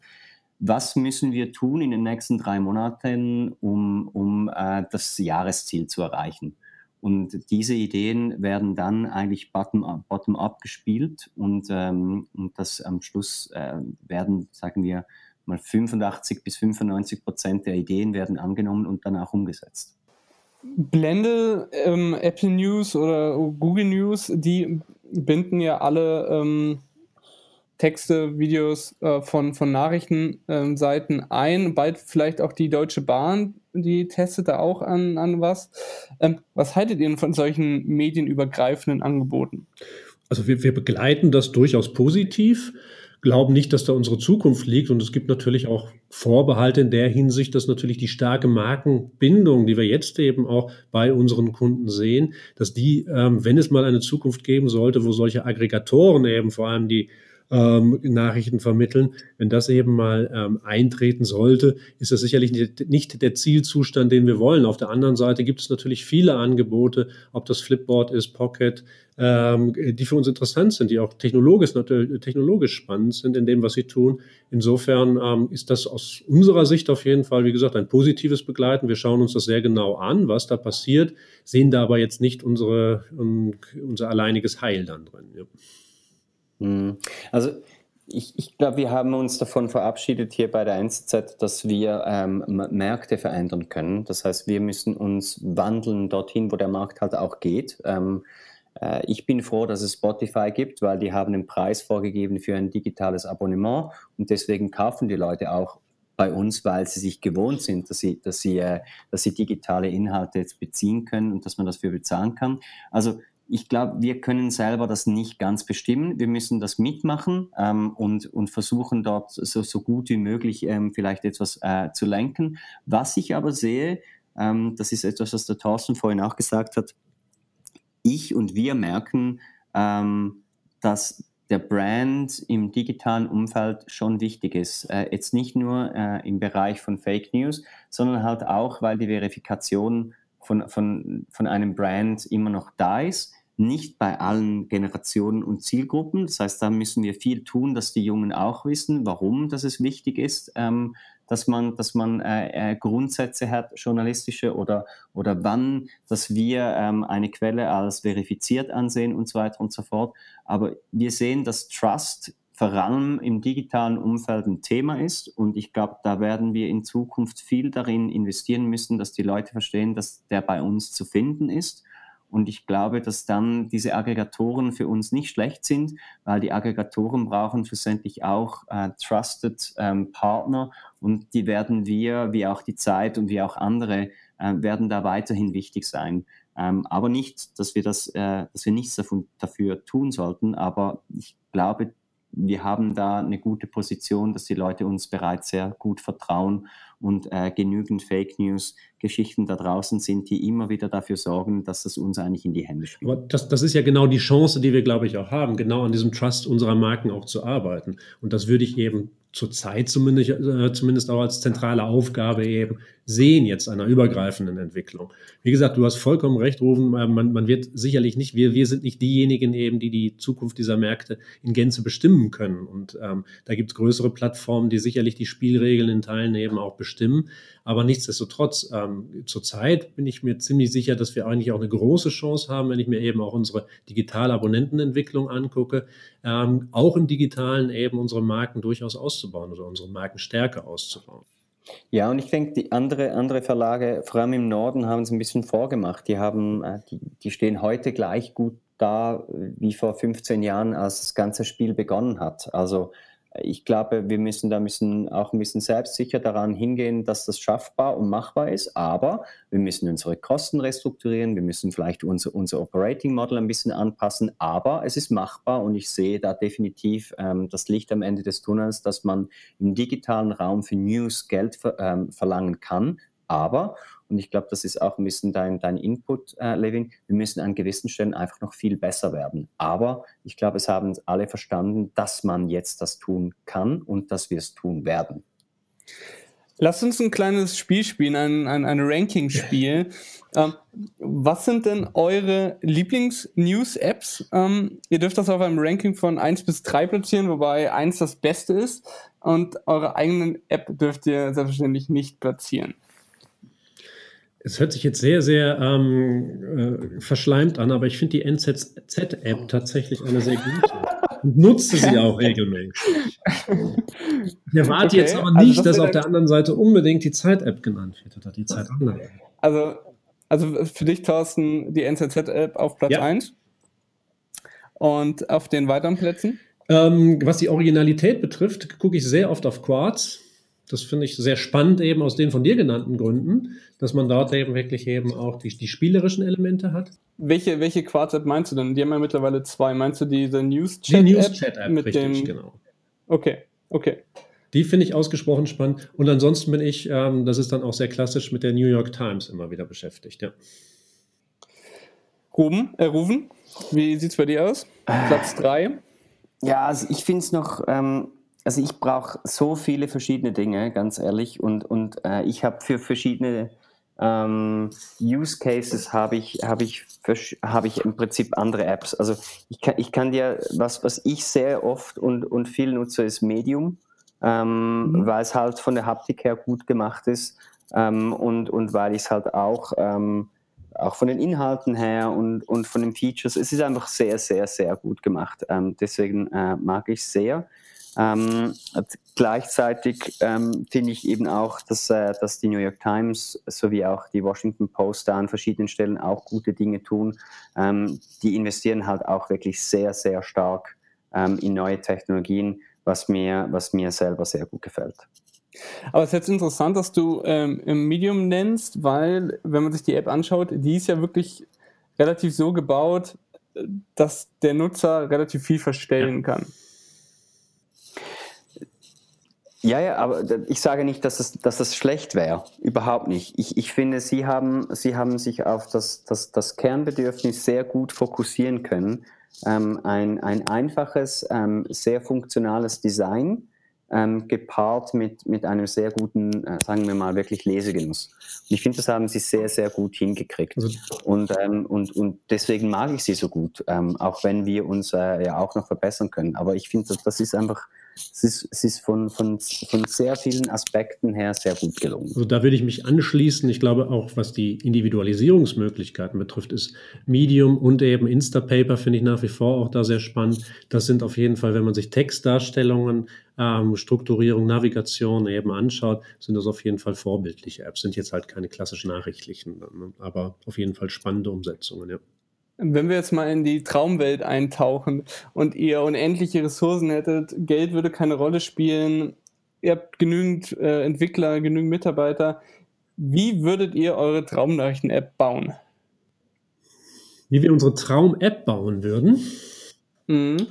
was müssen wir tun in den nächsten drei Monaten, um, um äh, das Jahresziel zu erreichen? Und diese Ideen werden dann eigentlich bottom-up bottom gespielt und, ähm, und das am Schluss äh, werden, sagen wir mal, 85 bis 95 Prozent der Ideen werden angenommen und dann auch umgesetzt. Blende, ähm, Apple News oder Google News, die binden ja alle ähm, Texte, Videos äh, von, von Nachrichtenseiten ähm, ein. Bald vielleicht auch die Deutsche Bahn, die testet da auch an, an was. Ähm, was haltet ihr denn von solchen medienübergreifenden Angeboten? Also wir, wir begleiten das durchaus positiv glauben nicht, dass da unsere Zukunft liegt. Und es gibt natürlich auch Vorbehalte in der Hinsicht, dass natürlich die starke Markenbindung, die wir jetzt eben auch bei unseren Kunden sehen, dass die, ähm, wenn es mal eine Zukunft geben sollte, wo solche Aggregatoren eben vor allem die ähm, Nachrichten vermitteln. Wenn das eben mal ähm, eintreten sollte, ist das sicherlich nicht, der Zielzustand, den wir wollen. Auf der anderen Seite gibt es natürlich viele Angebote, ob das Flipboard ist, Pocket, ähm, die für uns interessant sind, die auch technologisch, technologisch spannend sind in dem, was sie tun. Insofern ähm, ist das aus unserer Sicht auf jeden Fall, wie gesagt, ein positives Begleiten. Wir schauen uns das sehr genau an, was da passiert, sehen da aber jetzt nicht unsere, unser alleiniges Heil dann drin. Ja. Hm. Also ich, ich glaube, wir haben uns davon verabschiedet hier bei der NZZ, dass wir ähm, Märkte verändern können. Das heißt, wir müssen uns wandeln dorthin, wo der Markt halt auch geht. Ähm, äh, ich bin froh, dass es Spotify gibt, weil die haben einen Preis vorgegeben für ein digitales Abonnement und deswegen kaufen die Leute auch bei uns, weil sie sich gewohnt sind, dass sie, dass sie, äh, dass sie digitale Inhalte jetzt beziehen können und dass man dafür bezahlen kann. Also ich glaube, wir können selber das nicht ganz bestimmen. Wir müssen das mitmachen ähm, und, und versuchen dort so, so gut wie möglich ähm, vielleicht etwas äh, zu lenken. Was ich aber sehe, ähm, das ist etwas, was der Thorsten vorhin auch gesagt hat, ich und wir merken, ähm, dass der Brand im digitalen Umfeld schon wichtig ist. Äh, jetzt nicht nur äh, im Bereich von Fake News, sondern halt auch, weil die Verifikation von, von, von einem Brand immer noch da ist. Nicht bei allen Generationen und Zielgruppen. Das heißt, da müssen wir viel tun, dass die Jungen auch wissen, warum das es wichtig ist, ähm, dass man, dass man äh, äh, Grundsätze hat, journalistische oder, oder wann, dass wir ähm, eine Quelle als verifiziert ansehen und so weiter und so fort. Aber wir sehen, dass Trust vor allem im digitalen Umfeld ein Thema ist. Und ich glaube, da werden wir in Zukunft viel darin investieren müssen, dass die Leute verstehen, dass der bei uns zu finden ist. Und ich glaube, dass dann diese Aggregatoren für uns nicht schlecht sind, weil die Aggregatoren brauchen schlussendlich auch äh, Trusted ähm, Partner und die werden wir, wie auch die Zeit und wie auch andere, äh, werden da weiterhin wichtig sein. Ähm, aber nicht, dass wir das, äh, dass wir nichts davon, dafür tun sollten. Aber ich glaube, wir haben da eine gute Position, dass die Leute uns bereits sehr gut vertrauen und äh, genügend Fake News Geschichten da draußen sind, die immer wieder dafür sorgen, dass es uns eigentlich in die Hände spielt. Aber das, das ist ja genau die Chance, die wir, glaube ich, auch haben, genau an diesem Trust unserer Marken auch zu arbeiten. Und das würde ich eben zurzeit zumindest, äh, zumindest auch als zentrale Aufgabe eben sehen jetzt einer übergreifenden Entwicklung. Wie gesagt, du hast vollkommen recht, Rufen, äh, man, man wird sicherlich nicht, wir, wir sind nicht diejenigen eben, die die Zukunft dieser Märkte in Gänze bestimmen können. Und ähm, da gibt es größere Plattformen, die sicherlich die Spielregeln in Teilen eben auch bestimmen bestimmen. Aber nichtsdestotrotz, ähm, zurzeit bin ich mir ziemlich sicher, dass wir eigentlich auch eine große Chance haben, wenn ich mir eben auch unsere digitale Abonnentenentwicklung angucke, ähm, auch im digitalen eben unsere Marken durchaus auszubauen oder unsere Markenstärke auszubauen. Ja, und ich denke, die andere, andere Verlage, vor allem im Norden, haben es ein bisschen vorgemacht. Die, haben, äh, die, die stehen heute gleich gut da wie vor 15 Jahren, als das ganze Spiel begonnen hat. Also ich glaube, wir müssen da müssen auch ein bisschen selbstsicher daran hingehen, dass das schaffbar und machbar ist. Aber wir müssen unsere Kosten restrukturieren, wir müssen vielleicht unser, unser Operating Model ein bisschen anpassen. Aber es ist machbar und ich sehe da definitiv ähm, das Licht am Ende des Tunnels, dass man im digitalen Raum für News Geld ver, ähm, verlangen kann. Aber und ich glaube, das ist auch ein bisschen dein, dein Input, äh, Levin. Wir müssen an gewissen Stellen einfach noch viel besser werden. Aber ich glaube, es haben alle verstanden, dass man jetzt das tun kann und dass wir es tun werden. Lass uns ein kleines Spiel spielen, ein, ein, ein Ranking-Spiel. Ähm, was sind denn eure Lieblings-News-Apps? Ähm, ihr dürft das auf einem Ranking von 1 bis 3 platzieren, wobei 1 das Beste ist. Und eure eigene App dürft ihr selbstverständlich nicht platzieren. Es hört sich jetzt sehr, sehr ähm, äh, verschleimt an, aber ich finde die NZZ-App tatsächlich eine sehr gute. Und nutze sie auch regelmäßig. Ich erwarte okay, jetzt aber also nicht, also das dass auf der anderen Seite unbedingt die Zeit-App genannt wird oder die Zeit Online. Also, also für dich, Thorsten, die NZZ-App auf Platz ja. 1 und auf den weiteren Plätzen? Ähm, was die Originalität betrifft, gucke ich sehr oft auf Quartz. Das finde ich sehr spannend eben aus den von dir genannten Gründen, dass man dort eben wirklich eben auch die, die spielerischen Elemente hat. Welche, welche Quartz-App meinst du denn? Die haben ja mittlerweile zwei. Meinst du diese News-Chat-App? Die News-Chat-App, mit richtig, dem... genau. Okay, okay. Die finde ich ausgesprochen spannend. Und ansonsten bin ich, ähm, das ist dann auch sehr klassisch, mit der New York Times immer wieder beschäftigt, ja. Ruben, äh, Rufen, wie sieht es bei dir aus? Platz 3? Ja, also ich finde es noch... Ähm also ich brauche so viele verschiedene Dinge, ganz ehrlich. Und, und äh, ich habe für verschiedene ähm, Use Cases habe ich, hab ich, hab ich im Prinzip andere Apps. Also ich kann, ich kann dir, was, was ich sehr oft und, und viel nutze, ist Medium, ähm, mhm. weil es halt von der Haptik her gut gemacht ist ähm, und, und weil ich es halt auch, ähm, auch von den Inhalten her und, und von den Features, es ist einfach sehr, sehr, sehr gut gemacht. Ähm, deswegen äh, mag ich es sehr. Ähm, gleichzeitig ähm, finde ich eben auch, dass, äh, dass die New York Times sowie auch die Washington Post da an verschiedenen Stellen auch gute Dinge tun. Ähm, die investieren halt auch wirklich sehr, sehr stark ähm, in neue Technologien, was mir, was mir selber sehr gut gefällt. Aber es ist jetzt interessant, dass du ähm, im Medium nennst, weil, wenn man sich die App anschaut, die ist ja wirklich relativ so gebaut, dass der Nutzer relativ viel verstellen ja. kann. Ja, ja, aber ich sage nicht, dass es, dass es schlecht wäre. Überhaupt nicht. Ich, ich finde, Sie haben, Sie haben sich auf das, das, das Kernbedürfnis sehr gut fokussieren können. Ähm, ein, ein einfaches, ähm, sehr funktionales Design ähm, gepaart mit, mit einem sehr guten, äh, sagen wir mal, wirklich Lesegenuss. Und ich finde, das haben Sie sehr, sehr gut hingekriegt. Also und, ähm, und, und deswegen mag ich Sie so gut, ähm, auch wenn wir uns äh, ja auch noch verbessern können. Aber ich finde, das, das ist einfach es ist, es ist von, von, von sehr vielen Aspekten her sehr gut gelungen. Also da würde ich mich anschließen. Ich glaube auch, was die Individualisierungsmöglichkeiten betrifft, ist Medium und eben Instapaper finde ich nach wie vor auch da sehr spannend. Das sind auf jeden Fall, wenn man sich Textdarstellungen, ähm, Strukturierung, Navigation eben anschaut, sind das auf jeden Fall vorbildliche Apps. Sind jetzt halt keine klassischen nachrichtlichen, ne? aber auf jeden Fall spannende Umsetzungen, ja. Wenn wir jetzt mal in die Traumwelt eintauchen und ihr unendliche Ressourcen hättet, Geld würde keine Rolle spielen, ihr habt genügend äh, Entwickler, genügend Mitarbeiter, wie würdet ihr eure Traumnachrichten-App bauen? Wie wir unsere Traum-App bauen würden? Mhm.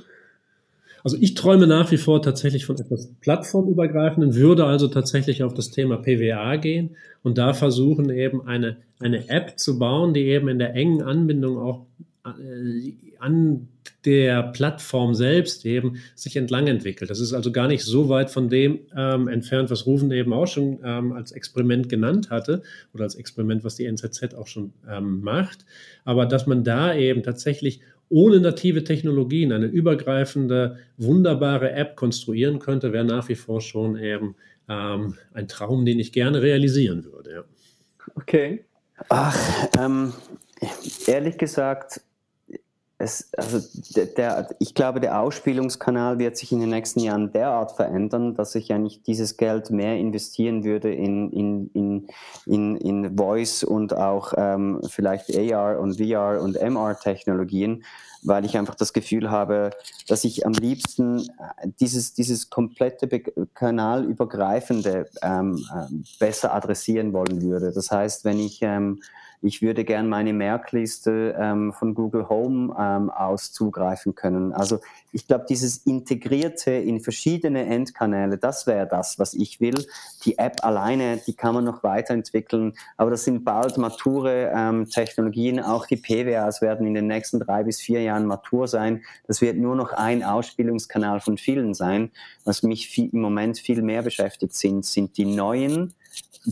Also ich träume nach wie vor tatsächlich von etwas plattformübergreifenden, würde also tatsächlich auf das Thema PWA gehen und da versuchen eben eine, eine App zu bauen, die eben in der engen Anbindung auch äh, an der Plattform selbst eben sich entlang entwickelt. Das ist also gar nicht so weit von dem ähm, entfernt, was Rufen eben auch schon ähm, als Experiment genannt hatte oder als Experiment, was die NZZ auch schon ähm, macht. Aber dass man da eben tatsächlich ohne native Technologien eine übergreifende, wunderbare App konstruieren könnte, wäre nach wie vor schon eben ähm, ein Traum, den ich gerne realisieren würde. Ja. Okay. Ach, ähm, ehrlich gesagt, es, also der, der, ich glaube, der Ausspielungskanal wird sich in den nächsten Jahren derart verändern, dass ich eigentlich dieses Geld mehr investieren würde in, in, in, in, in Voice und auch ähm, vielleicht AR und VR und MR-Technologien, weil ich einfach das Gefühl habe, dass ich am liebsten äh, dieses, dieses komplette Be kanalübergreifende ähm, äh, besser adressieren wollen würde. Das heißt, wenn ich ähm, ich würde gern meine Merkliste ähm, von Google Home ähm, aus zugreifen können. Also ich glaube, dieses Integrierte in verschiedene Endkanäle, das wäre das, was ich will. Die App alleine, die kann man noch weiterentwickeln, aber das sind bald mature ähm, Technologien. Auch die PWAs werden in den nächsten drei bis vier Jahren matur sein. Das wird nur noch ein Ausspielungskanal von vielen sein. Was mich viel, im Moment viel mehr beschäftigt sind, sind die neuen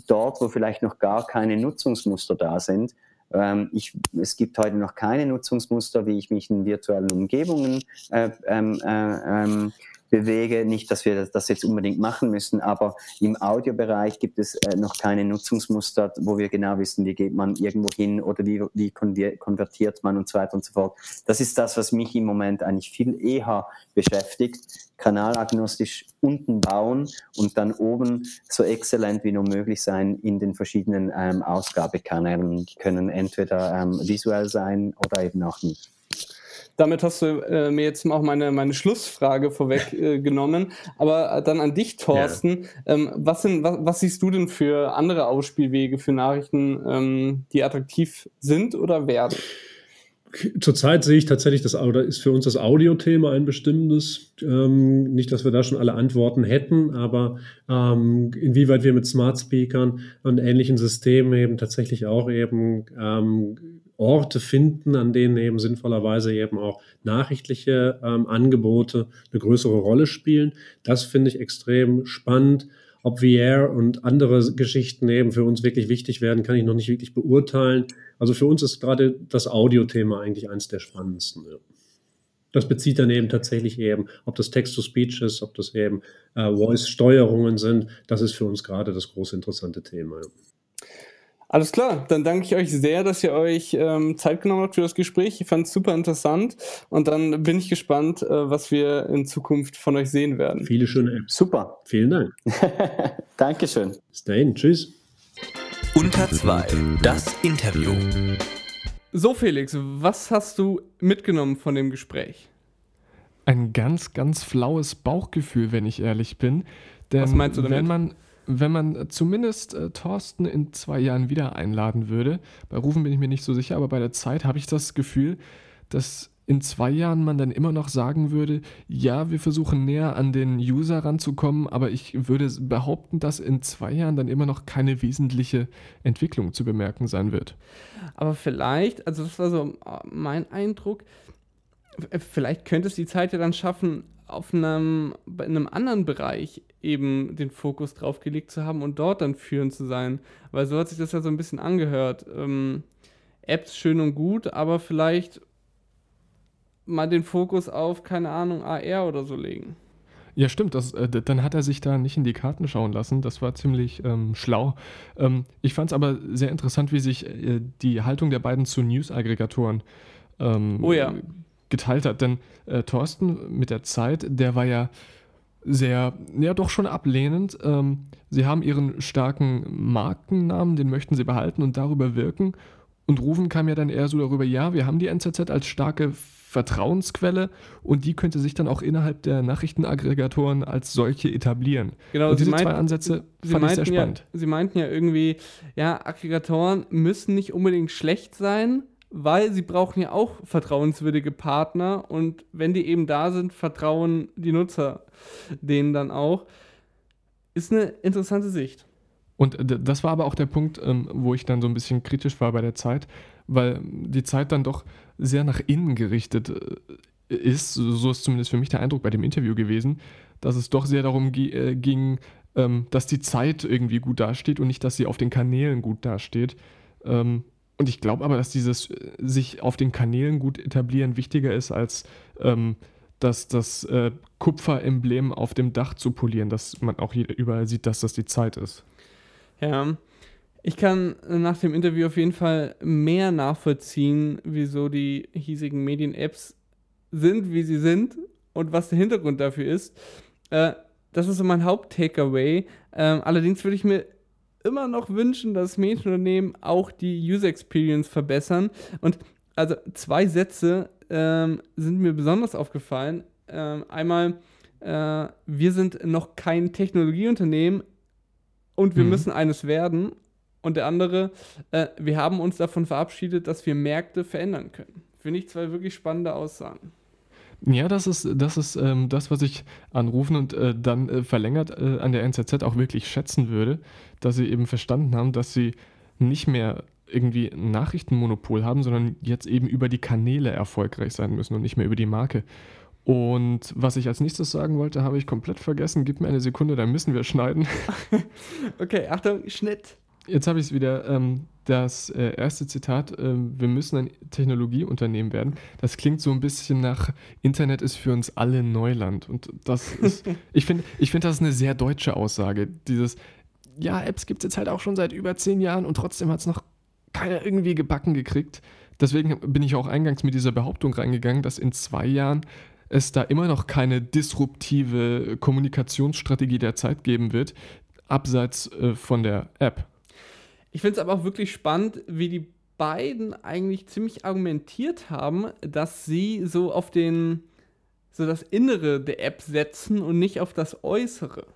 dort, wo vielleicht noch gar keine Nutzungsmuster da sind. Ähm, ich, es gibt heute noch keine Nutzungsmuster, wie ich mich in virtuellen Umgebungen äh, ähm, äh, ähm, bewege. Nicht, dass wir das jetzt unbedingt machen müssen, aber im Audiobereich gibt es äh, noch keine Nutzungsmuster, wo wir genau wissen, wie geht man irgendwo hin oder wie, wie konvertiert man und so weiter und so fort. Das ist das, was mich im Moment eigentlich viel eher beschäftigt. Kanalagnostisch unten bauen und dann oben so exzellent wie nur möglich sein in den verschiedenen ähm, Ausgabekanälen. Die können entweder ähm, visuell sein oder eben auch nicht damit hast du äh, mir jetzt auch meine, meine Schlussfrage vorweggenommen. Äh, Aber äh, dann an dich, Thorsten. Ja. Ähm, was, sind, was, was, siehst du denn für andere Ausspielwege für Nachrichten, ähm, die attraktiv sind oder werden? Zurzeit sehe ich tatsächlich, das oder ist für uns das Audio-Thema ein bestimmendes. Ähm, nicht, dass wir da schon alle Antworten hätten, aber ähm, inwieweit wir mit Smart Speakern und ähnlichen Systemen eben tatsächlich auch eben ähm, Orte finden, an denen eben sinnvollerweise eben auch nachrichtliche ähm, Angebote eine größere Rolle spielen. Das finde ich extrem spannend. Ob VR und andere Geschichten eben für uns wirklich wichtig werden, kann ich noch nicht wirklich beurteilen. Also für uns ist gerade das Audio-Thema eigentlich eines der spannendsten. Ja. Das bezieht dann eben tatsächlich eben, ob das Text-to-Speech ist, ob das eben äh, Voice-Steuerungen sind. Das ist für uns gerade das große interessante Thema. Ja. Alles klar, dann danke ich euch sehr, dass ihr euch ähm, Zeit genommen habt für das Gespräch. Ich fand es super interessant und dann bin ich gespannt, äh, was wir in Zukunft von euch sehen werden. Viele schöne Apps. Super. Vielen Dank. Dankeschön. Bis dahin. Tschüss. Unter zwei. Das Interview. So, Felix, was hast du mitgenommen von dem Gespräch? Ein ganz, ganz flaues Bauchgefühl, wenn ich ehrlich bin. Denn was meinst du damit? Wenn man wenn man zumindest äh, Thorsten in zwei Jahren wieder einladen würde, bei Rufen bin ich mir nicht so sicher, aber bei der Zeit habe ich das Gefühl, dass in zwei Jahren man dann immer noch sagen würde, ja, wir versuchen näher an den User ranzukommen, aber ich würde behaupten, dass in zwei Jahren dann immer noch keine wesentliche Entwicklung zu bemerken sein wird. Aber vielleicht, also das war so mein Eindruck, vielleicht könnte es die Zeit ja dann schaffen, auf einem, in einem anderen Bereich eben den Fokus drauf gelegt zu haben und dort dann führend zu sein. Weil so hat sich das ja so ein bisschen angehört. Ähm, Apps schön und gut, aber vielleicht mal den Fokus auf, keine Ahnung, AR oder so legen. Ja, stimmt. Das, äh, dann hat er sich da nicht in die Karten schauen lassen. Das war ziemlich ähm, schlau. Ähm, ich fand es aber sehr interessant, wie sich äh, die Haltung der beiden zu News-Aggregatoren ähm, oh ja geteilt hat. Denn äh, Thorsten mit der Zeit, der war ja sehr, ja doch schon ablehnend. Ähm, sie haben ihren starken Markennamen, den möchten sie behalten und darüber wirken. Und Rufen kam ja dann eher so darüber, ja, wir haben die NZZ als starke Vertrauensquelle und die könnte sich dann auch innerhalb der Nachrichtenaggregatoren als solche etablieren. Genau, und diese meinten, zwei Ansätze sie fand ich sehr spannend. Ja, sie meinten ja irgendwie, ja, Aggregatoren müssen nicht unbedingt schlecht sein, weil sie brauchen ja auch vertrauenswürdige Partner und wenn die eben da sind, vertrauen die Nutzer denen dann auch. Ist eine interessante Sicht. Und das war aber auch der Punkt, ähm, wo ich dann so ein bisschen kritisch war bei der Zeit, weil die Zeit dann doch sehr nach innen gerichtet äh, ist. So ist zumindest für mich der Eindruck bei dem Interview gewesen, dass es doch sehr darum äh, ging, ähm, dass die Zeit irgendwie gut dasteht und nicht, dass sie auf den Kanälen gut dasteht. Ähm, und ich glaube aber, dass dieses äh, sich auf den Kanälen gut etablieren wichtiger ist als ähm, das, das äh, Kupferemblem auf dem Dach zu polieren, dass man auch überall sieht, dass das die Zeit ist. Ja, ich kann nach dem Interview auf jeden Fall mehr nachvollziehen, wieso die hiesigen Medien-Apps sind, wie sie sind und was der Hintergrund dafür ist. Äh, das ist so mein Haupt-Takeaway. Ähm, allerdings würde ich mir immer noch wünschen, dass Medienunternehmen auch die User Experience verbessern. Und also zwei Sätze ähm, sind mir besonders aufgefallen. Ähm, einmal, äh, wir sind noch kein Technologieunternehmen und wir mhm. müssen eines werden. Und der andere, äh, wir haben uns davon verabschiedet, dass wir Märkte verändern können. Finde ich zwei wirklich spannende Aussagen. Ja, das ist das, ist, ähm, das was ich anrufen und äh, dann äh, verlängert äh, an der NZZ auch wirklich schätzen würde, dass sie eben verstanden haben, dass sie nicht mehr irgendwie ein Nachrichtenmonopol haben, sondern jetzt eben über die Kanäle erfolgreich sein müssen und nicht mehr über die Marke. Und was ich als nächstes sagen wollte, habe ich komplett vergessen. Gib mir eine Sekunde, dann müssen wir schneiden. okay, Achtung, Schnitt. Jetzt habe ich es wieder. Ähm, das äh, erste Zitat, äh, wir müssen ein Technologieunternehmen werden. Das klingt so ein bisschen nach Internet ist für uns alle Neuland. Und das ist, ich finde, ich find, das ist eine sehr deutsche Aussage. Dieses, ja, Apps gibt es jetzt halt auch schon seit über zehn Jahren und trotzdem hat es noch keiner irgendwie gebacken gekriegt. Deswegen bin ich auch eingangs mit dieser Behauptung reingegangen, dass in zwei Jahren es da immer noch keine disruptive Kommunikationsstrategie der Zeit geben wird, abseits äh, von der App. Ich finde es aber auch wirklich spannend, wie die beiden eigentlich ziemlich argumentiert haben, dass sie so auf den, so das Innere der App setzen und nicht auf das Äußere.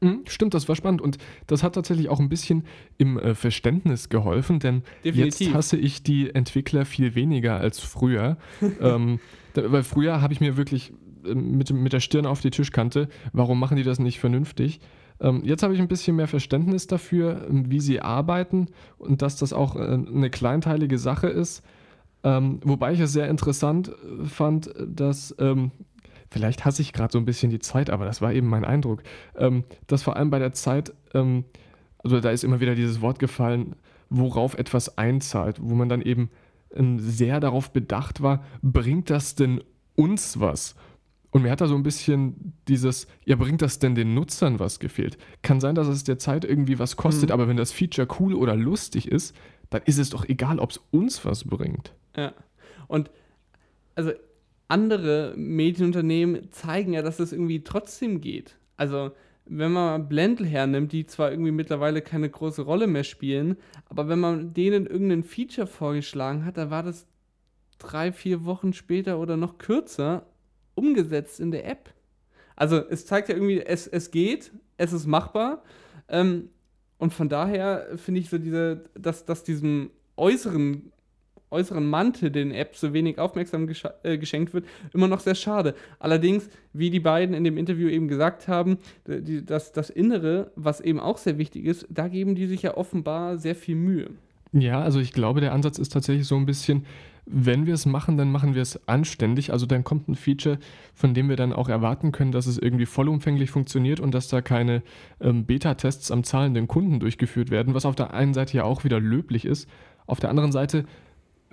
Mhm, stimmt, das war spannend und das hat tatsächlich auch ein bisschen im äh, Verständnis geholfen, denn Definitiv. jetzt hasse ich die Entwickler viel weniger als früher. ähm, da, weil früher habe ich mir wirklich äh, mit, mit der Stirn auf die Tischkante, warum machen die das nicht vernünftig? Ähm, jetzt habe ich ein bisschen mehr Verständnis dafür, ähm, wie sie arbeiten und dass das auch äh, eine kleinteilige Sache ist. Ähm, wobei ich es sehr interessant äh, fand, dass, vielleicht hasse ich gerade so ein bisschen die Zeit, aber das war eben mein Eindruck, dass vor allem bei der Zeit, also da ist immer wieder dieses Wort gefallen, worauf etwas einzahlt, wo man dann eben sehr darauf bedacht war, bringt das denn uns was? Und mir hat da so ein bisschen dieses, ja, bringt das denn den Nutzern was gefehlt? Kann sein, dass es der Zeit irgendwie was kostet, mhm. aber wenn das Feature cool oder lustig ist, dann ist es doch egal, ob es uns was bringt. Ja. Und also andere Medienunternehmen zeigen ja, dass es irgendwie trotzdem geht. Also wenn man Blendl hernimmt, die zwar irgendwie mittlerweile keine große Rolle mehr spielen, aber wenn man denen irgendein Feature vorgeschlagen hat, da war das drei, vier Wochen später oder noch kürzer umgesetzt in der App. Also es zeigt ja irgendwie, es, es geht, es ist machbar. Ähm, und von daher finde ich so diese, dass, dass diesem äußeren, äußeren Mantel den Apps so wenig Aufmerksamkeit äh, geschenkt wird, immer noch sehr schade. Allerdings, wie die beiden in dem Interview eben gesagt haben, die, das, das Innere, was eben auch sehr wichtig ist, da geben die sich ja offenbar sehr viel Mühe. Ja, also ich glaube, der Ansatz ist tatsächlich so ein bisschen, wenn wir es machen, dann machen wir es anständig. Also dann kommt ein Feature, von dem wir dann auch erwarten können, dass es irgendwie vollumfänglich funktioniert und dass da keine ähm, Beta-Tests am zahlenden Kunden durchgeführt werden, was auf der einen Seite ja auch wieder löblich ist. Auf der anderen Seite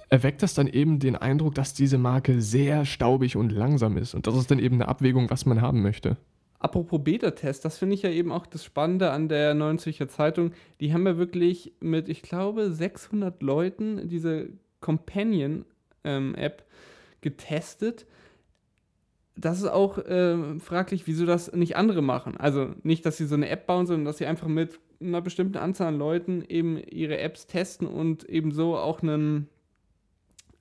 erweckt das dann eben den Eindruck, dass diese Marke sehr staubig und langsam ist. Und das ist dann eben eine Abwägung, was man haben möchte. Apropos Beta-Test, das finde ich ja eben auch das Spannende an der Neuen Zürcher Zeitung. Die haben ja wirklich mit, ich glaube, 600 Leuten diese Companion-App ähm, getestet. Das ist auch äh, fraglich, wieso das nicht andere machen. Also nicht, dass sie so eine App bauen, sondern dass sie einfach mit einer bestimmten Anzahl an Leuten eben ihre Apps testen und eben so auch einen.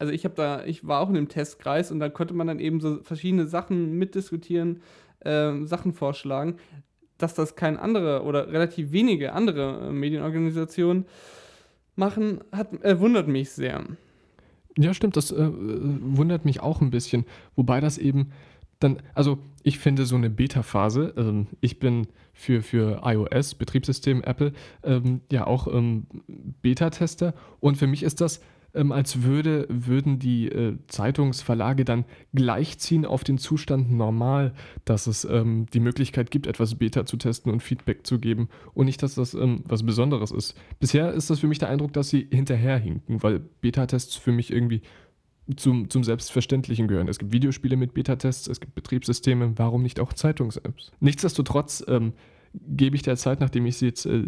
Also ich habe da, ich war auch in dem Testkreis und da konnte man dann eben so verschiedene Sachen mitdiskutieren, äh, Sachen vorschlagen, dass das kein andere oder relativ wenige andere äh, Medienorganisationen machen, hat, äh, wundert mich sehr. Ja, stimmt, das äh, wundert mich auch ein bisschen. Wobei das eben dann, also ich finde so eine Beta-Phase, ähm, ich bin für, für iOS, Betriebssystem Apple, ähm, ja auch ähm, Beta-Tester und für mich ist das ähm, als würde, würden die äh, Zeitungsverlage dann gleichziehen auf den Zustand normal, dass es ähm, die Möglichkeit gibt, etwas Beta zu testen und Feedback zu geben und nicht, dass das ähm, was Besonderes ist. Bisher ist das für mich der Eindruck, dass sie hinterherhinken, weil Beta-Tests für mich irgendwie zum, zum Selbstverständlichen gehören. Es gibt Videospiele mit Beta-Tests, es gibt Betriebssysteme, warum nicht auch Zeitungs-Apps? Nichtsdestotrotz ähm, gebe ich der Zeit, nachdem ich sie jetzt äh,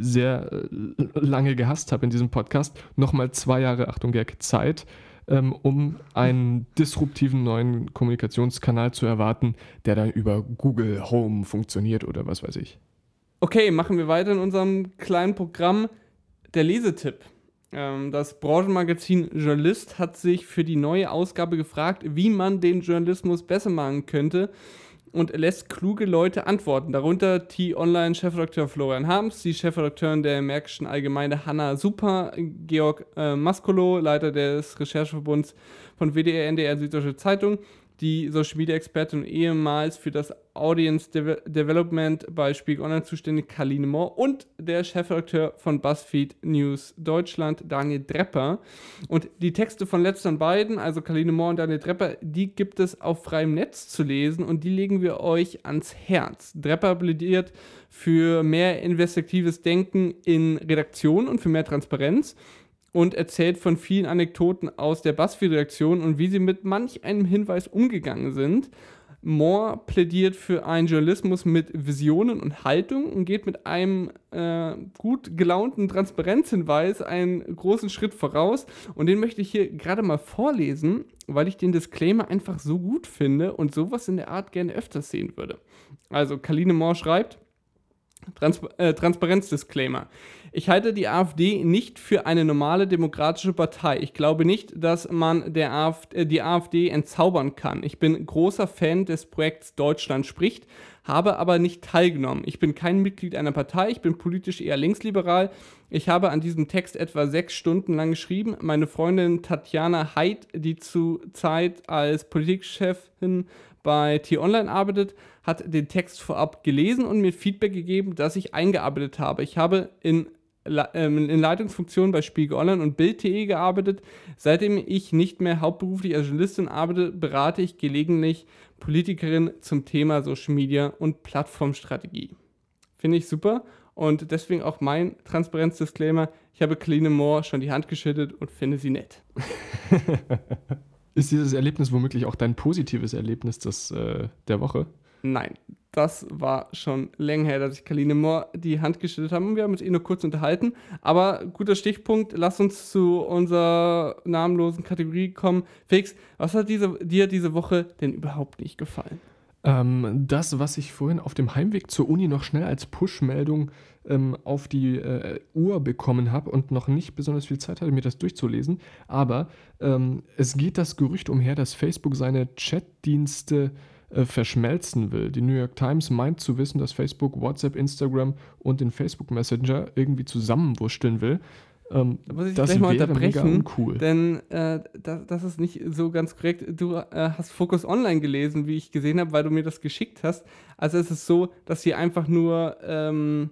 sehr äh, lange gehasst habe in diesem Podcast, nochmal zwei Jahre, Achtung Gag, Zeit, ähm, um einen disruptiven neuen Kommunikationskanal zu erwarten, der dann über Google Home funktioniert oder was weiß ich. Okay, machen wir weiter in unserem kleinen Programm. Der Lesetipp. Ähm, das Branchenmagazin Journalist hat sich für die neue Ausgabe gefragt, wie man den Journalismus besser machen könnte und lässt kluge Leute antworten. Darunter T-Online-Chefredakteur Florian Harms, die Chefredakteurin der Märkischen Allgemeine Hanna Super, Georg äh, Maskolo, Leiter des Rechercheverbunds von WDR, NDR Süddeutsche Zeitung, die Social Media Expertin und ehemals für das Audience De Development bei Spiegel Online zuständig Kaline Moore und der Chefredakteur von BuzzFeed News Deutschland Daniel Drepper. Und die Texte von letzteren beiden, also Kaline Moore und Daniel Drepper, die gibt es auf freiem Netz zu lesen und die legen wir euch ans Herz. Drepper plädiert für mehr investigatives Denken in Redaktion und für mehr Transparenz und erzählt von vielen Anekdoten aus der BuzzFeed-Redaktion und wie sie mit manch einem Hinweis umgegangen sind. Moore plädiert für einen Journalismus mit Visionen und Haltung und geht mit einem äh, gut gelaunten Transparenzhinweis einen großen Schritt voraus. Und den möchte ich hier gerade mal vorlesen, weil ich den Disclaimer einfach so gut finde und sowas in der Art gerne öfters sehen würde. Also, Kaline Moore schreibt, Trans äh, Transparenzdisclaimer. Ich halte die AfD nicht für eine normale demokratische Partei. Ich glaube nicht, dass man der AfD, äh, die AfD entzaubern kann. Ich bin großer Fan des Projekts Deutschland spricht, habe aber nicht teilgenommen. Ich bin kein Mitglied einer Partei, ich bin politisch eher linksliberal. Ich habe an diesem Text etwa sechs Stunden lang geschrieben. Meine Freundin Tatjana Heid, die zu Zeit als Politikchefin bei T-Online arbeitet, hat den Text vorab gelesen und mir Feedback gegeben, das ich eingearbeitet habe. Ich habe in ähm, in Leitungsfunktionen bei Spiegel Online und Bild.de gearbeitet. Seitdem ich nicht mehr hauptberuflich als Journalistin arbeite, berate ich gelegentlich Politikerinnen zum Thema Social Media und Plattformstrategie. Finde ich super und deswegen auch mein Transparenzdisclaimer. Ich habe Clean Moore schon die Hand geschüttet und finde sie nett. Ist dieses Erlebnis womöglich auch dein positives Erlebnis des, äh, der Woche? Nein, das war schon länger her, dass ich Kaline Moore die Hand geschüttelt habe und wir haben uns eh nur kurz unterhalten. Aber guter Stichpunkt, lass uns zu unserer namenlosen Kategorie kommen. Felix, was hat diese, dir diese Woche denn überhaupt nicht gefallen? Ähm, das, was ich vorhin auf dem Heimweg zur Uni noch schnell als Push-Meldung ähm, auf die äh, Uhr bekommen habe und noch nicht besonders viel Zeit hatte, mir das durchzulesen. Aber ähm, es geht das Gerücht umher, dass Facebook seine Chatdienste äh, verschmelzen will. Die New York Times meint zu wissen, dass Facebook WhatsApp, Instagram und den Facebook Messenger irgendwie zusammenwurschteln will. Ähm, da muss ich das gleich mal unterbrechen, uncool. denn äh, das, das, ist nicht so ganz korrekt. Du äh, hast Focus Online gelesen, wie ich gesehen habe, weil du mir das geschickt hast. Also es ist so, dass sie einfach nur ähm,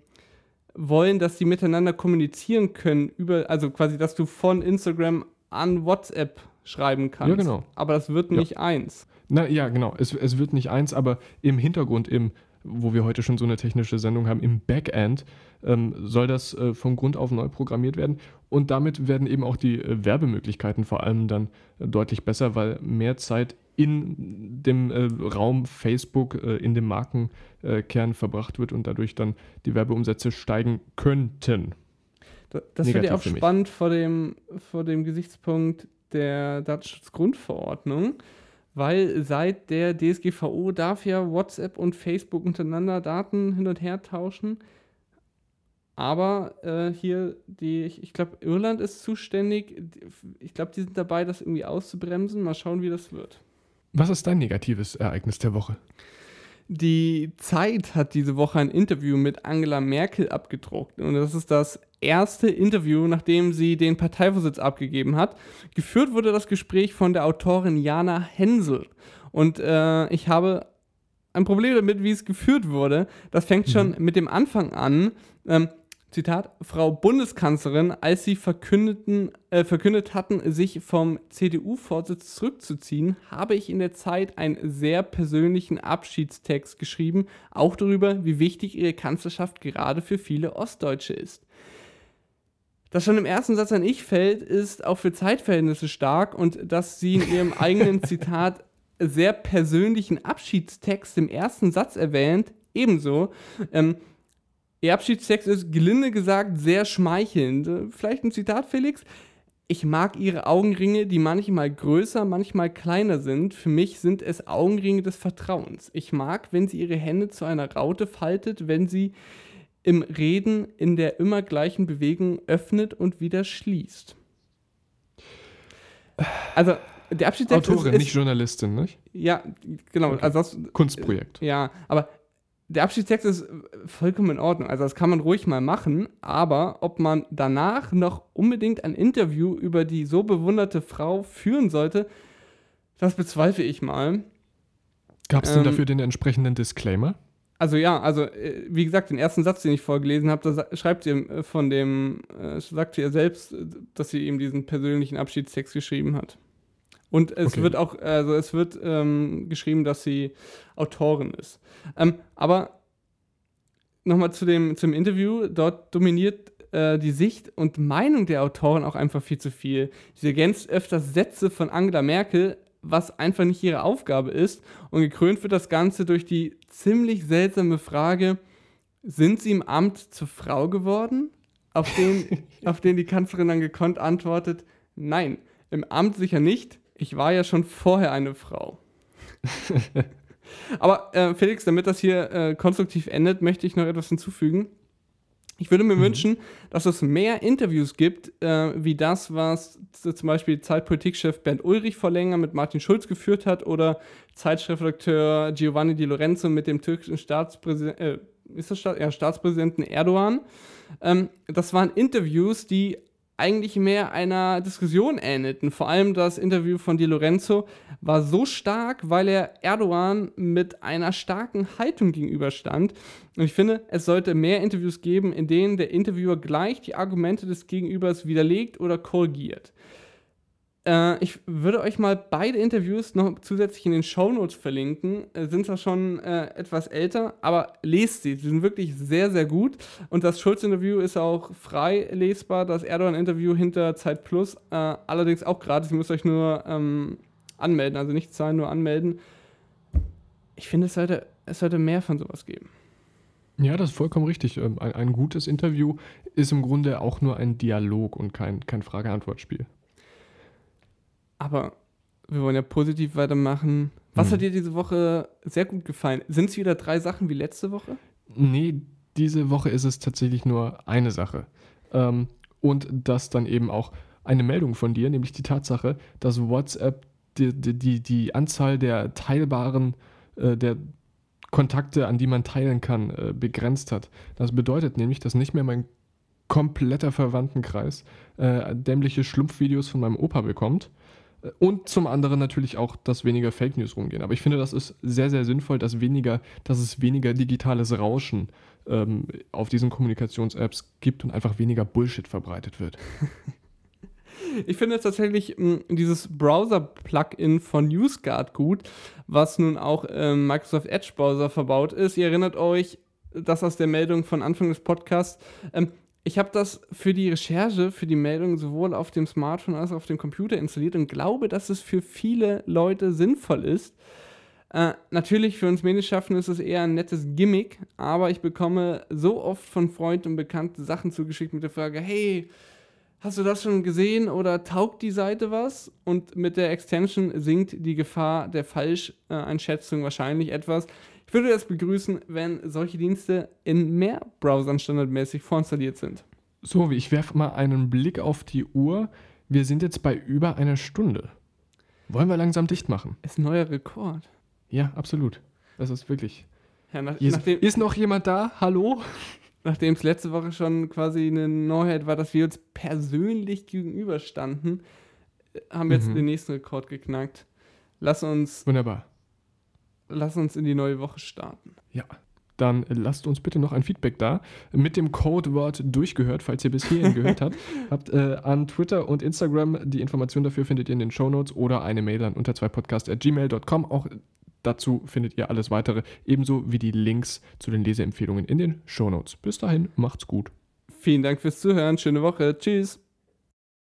wollen, dass sie miteinander kommunizieren können, über, also quasi, dass du von Instagram an WhatsApp schreiben kannst. Ja, genau. Aber das wird nicht ja. eins. Na ja, genau. Es, es wird nicht eins, aber im Hintergrund, im, wo wir heute schon so eine technische Sendung haben, im Backend ähm, soll das äh, von Grund auf neu programmiert werden. Und damit werden eben auch die äh, Werbemöglichkeiten vor allem dann äh, deutlich besser, weil mehr Zeit in dem äh, Raum Facebook, äh, in dem Markenkern verbracht wird und dadurch dann die Werbeumsätze steigen könnten. Das, finde ich auch spannend vor dem, vor dem Gesichtspunkt der Datenschutzgrundverordnung weil seit der DSGVO darf ja WhatsApp und Facebook untereinander Daten hin und her tauschen. Aber äh, hier, die, ich glaube, Irland ist zuständig. Ich glaube, die sind dabei, das irgendwie auszubremsen. Mal schauen, wie das wird. Was ist dein negatives Ereignis der Woche? Die Zeit hat diese Woche ein Interview mit Angela Merkel abgedruckt. Und das ist das erste Interview, nachdem sie den Parteivorsitz abgegeben hat. Geführt wurde das Gespräch von der Autorin Jana Hensel. Und äh, ich habe ein Problem damit, wie es geführt wurde. Das fängt schon mhm. mit dem Anfang an. Ähm, Zitat, Frau Bundeskanzlerin, als sie verkündeten, äh, verkündet hatten, sich vom CDU-Vorsitz zurückzuziehen, habe ich in der Zeit einen sehr persönlichen Abschiedstext geschrieben, auch darüber, wie wichtig ihre Kanzlerschaft gerade für viele Ostdeutsche ist. das schon im ersten Satz an ich fällt, ist auch für Zeitverhältnisse stark und dass sie in ihrem eigenen Zitat sehr persönlichen Abschiedstext im ersten Satz erwähnt, ebenso. Ähm, ihr Abschiedstext ist gelinde gesagt sehr schmeichelnd. Vielleicht ein Zitat, Felix? Ich mag ihre Augenringe, die manchmal größer, manchmal kleiner sind. Für mich sind es Augenringe des Vertrauens. Ich mag, wenn sie ihre Hände zu einer Raute faltet, wenn sie im Reden in der immer gleichen Bewegung öffnet und wieder schließt. Also, der Abschiedstext Autorin, ist, ist, nicht Journalistin, nicht? Ja, genau. Okay. Also das, Kunstprojekt. Ja, aber der Abschiedstext ist vollkommen in Ordnung. Also das kann man ruhig mal machen, aber ob man danach noch unbedingt ein Interview über die so bewunderte Frau führen sollte, das bezweifle ich mal. Gab es denn Ähm, dafür den entsprechenden Disclaimer? Also ja, also äh, wie gesagt, den ersten Satz, den ich vorgelesen habe, da schreibt sie äh, von dem, äh, sagt sie ja selbst, äh, dass sie ihm diesen persönlichen Abschiedstext geschrieben hat. Und es Okay. wird auch, also es wird ähm, geschrieben, dass sie Autorin ist. Ähm, aber nochmal zu dem, zum Interview, dort dominiert äh, die Sicht und Meinung der Autorin auch einfach viel zu viel. Sie ergänzt öfters Sätze von Angela Merkel, was einfach nicht ihre Aufgabe ist. Und gekrönt wird das Ganze durch die ziemlich seltsame Frage, sind sie im Amt zur Frau geworden? Auf den, auf den die Kanzlerin dann gekonnt antwortet, nein, im Amt sicher nicht. Ich war ja schon vorher eine Frau. Aber äh, Felix, damit das hier äh, konstruktiv endet, möchte ich noch etwas hinzufügen. Ich würde mir wünschen, dass es mehr Interviews gibt, äh, wie das, was zum Beispiel Zeitpolitikchef Bernd Ulrich vor länger mit Martin Schulz geführt hat oder Zeitchefredakteur Giovanni Di Lorenzo mit dem türkischen Staatspräsidenten, äh, Staat ja, Staatspräsidenten Erdogan. Ähm, das waren Interviews, die eigentlich mehr einer Diskussion ähnelten. Vor allem das Interview von Di Lorenzo war so stark, weil er Erdogan mit einer starken Haltung gegenüberstand. Und ich finde, es sollte mehr Interviews geben, in denen der Interviewer gleich die Argumente des Gegenübers widerlegt oder korrigiert. Äh, ich würde euch mal beide Interviews noch zusätzlich in den Shownotes verlinken. Äh, sind zwar schon äh, etwas älter, aber lest sie. Sie sind wirklich sehr, sehr gut. Und das Schulz-Interview ist auch frei lesbar. Das Erdogan-Interview hinter Zeit Plus äh, allerdings auch gratis. Ihr müsst euch nur ähm, anmelden, also nicht zahlen, nur anmelden. Ich finde, es sollte, es sollte mehr von sowas geben. Ja, das ist vollkommen richtig. Ähm, Ein, ein gutes Interview ist im Grunde auch nur ein Dialog und kein, kein Frage-Antwort-Spiel. Aber wir wollen ja positiv weitermachen. Was Hm. hat dir diese Woche sehr gut gefallen? Sind es wieder drei Sachen wie letzte Woche? Nee, diese Woche ist es tatsächlich nur eine Sache. Ähm, und das dann eben auch eine Meldung von dir, nämlich die Tatsache, dass WhatsApp die, die, die, Anzahl der teilbaren, äh, der Kontakte, an die man teilen kann, äh, begrenzt hat. Das bedeutet nämlich, dass nicht mehr mein kompletter Verwandtenkreis äh, dämliche Schlumpfvideos von meinem Opa bekommt. Und zum anderen natürlich auch, dass weniger Fake News rumgehen. Aber ich finde, das ist sehr, sehr sinnvoll, dass, weniger, dass es weniger digitales Rauschen ähm, auf diesen Kommunikations-Apps gibt und einfach weniger Bullshit verbreitet wird. Ich finde jetzt tatsächlich mh, dieses Browser-Plugin von NewsGuard gut, was nun auch im Microsoft Edge Browser verbaut ist. Ihr erinnert euch, das aus der Meldung von Anfang des Podcasts. Ähm, ich habe das für die Recherche, für die Meldung sowohl auf dem Smartphone als auch auf dem Computer installiert und glaube, dass es für viele Leute sinnvoll ist. Äh, natürlich für uns Medienschaffende ist es eher ein nettes Gimmick, aber ich bekomme so oft von Freunden und Bekannten Sachen zugeschickt mit der Frage, hey, hast du das schon gesehen oder taugt die Seite was? Und mit der Extension sinkt die Gefahr der Falscheinschätzung wahrscheinlich etwas. Ich würde es begrüßen, wenn solche Dienste in mehr Browsern standardmäßig vorinstalliert sind. So, ich werfe mal einen Blick auf die Uhr. Wir sind jetzt bei über einer Stunde. Wollen wir langsam dicht machen? Ist ein neuer Rekord. Ja, absolut. Das ist wirklich. Ja, nach, ist, ist noch jemand da? Hallo? nachdem es letzte Woche schon quasi eine Neuheit war, dass wir uns persönlich gegenüberstanden, äh, haben wir jetzt Mhm. den nächsten Rekord geknackt. Lass uns, Wunderbar. Lass uns in die neue Woche starten. Ja. Dann lasst uns bitte noch ein Feedback da. Mit dem Codewort durchgehört, falls ihr bis hierhin gehört habt. Habt äh, an Twitter und Instagram die Information dafür findet ihr in den Shownotes oder eine Mail an unter 2 podcast.gmail.com. Auch dazu findet ihr alles weitere, ebenso wie die Links zu den Leseempfehlungen in den Shownotes. Bis dahin, macht's gut. Vielen Dank fürs Zuhören. Schöne Woche. Tschüss.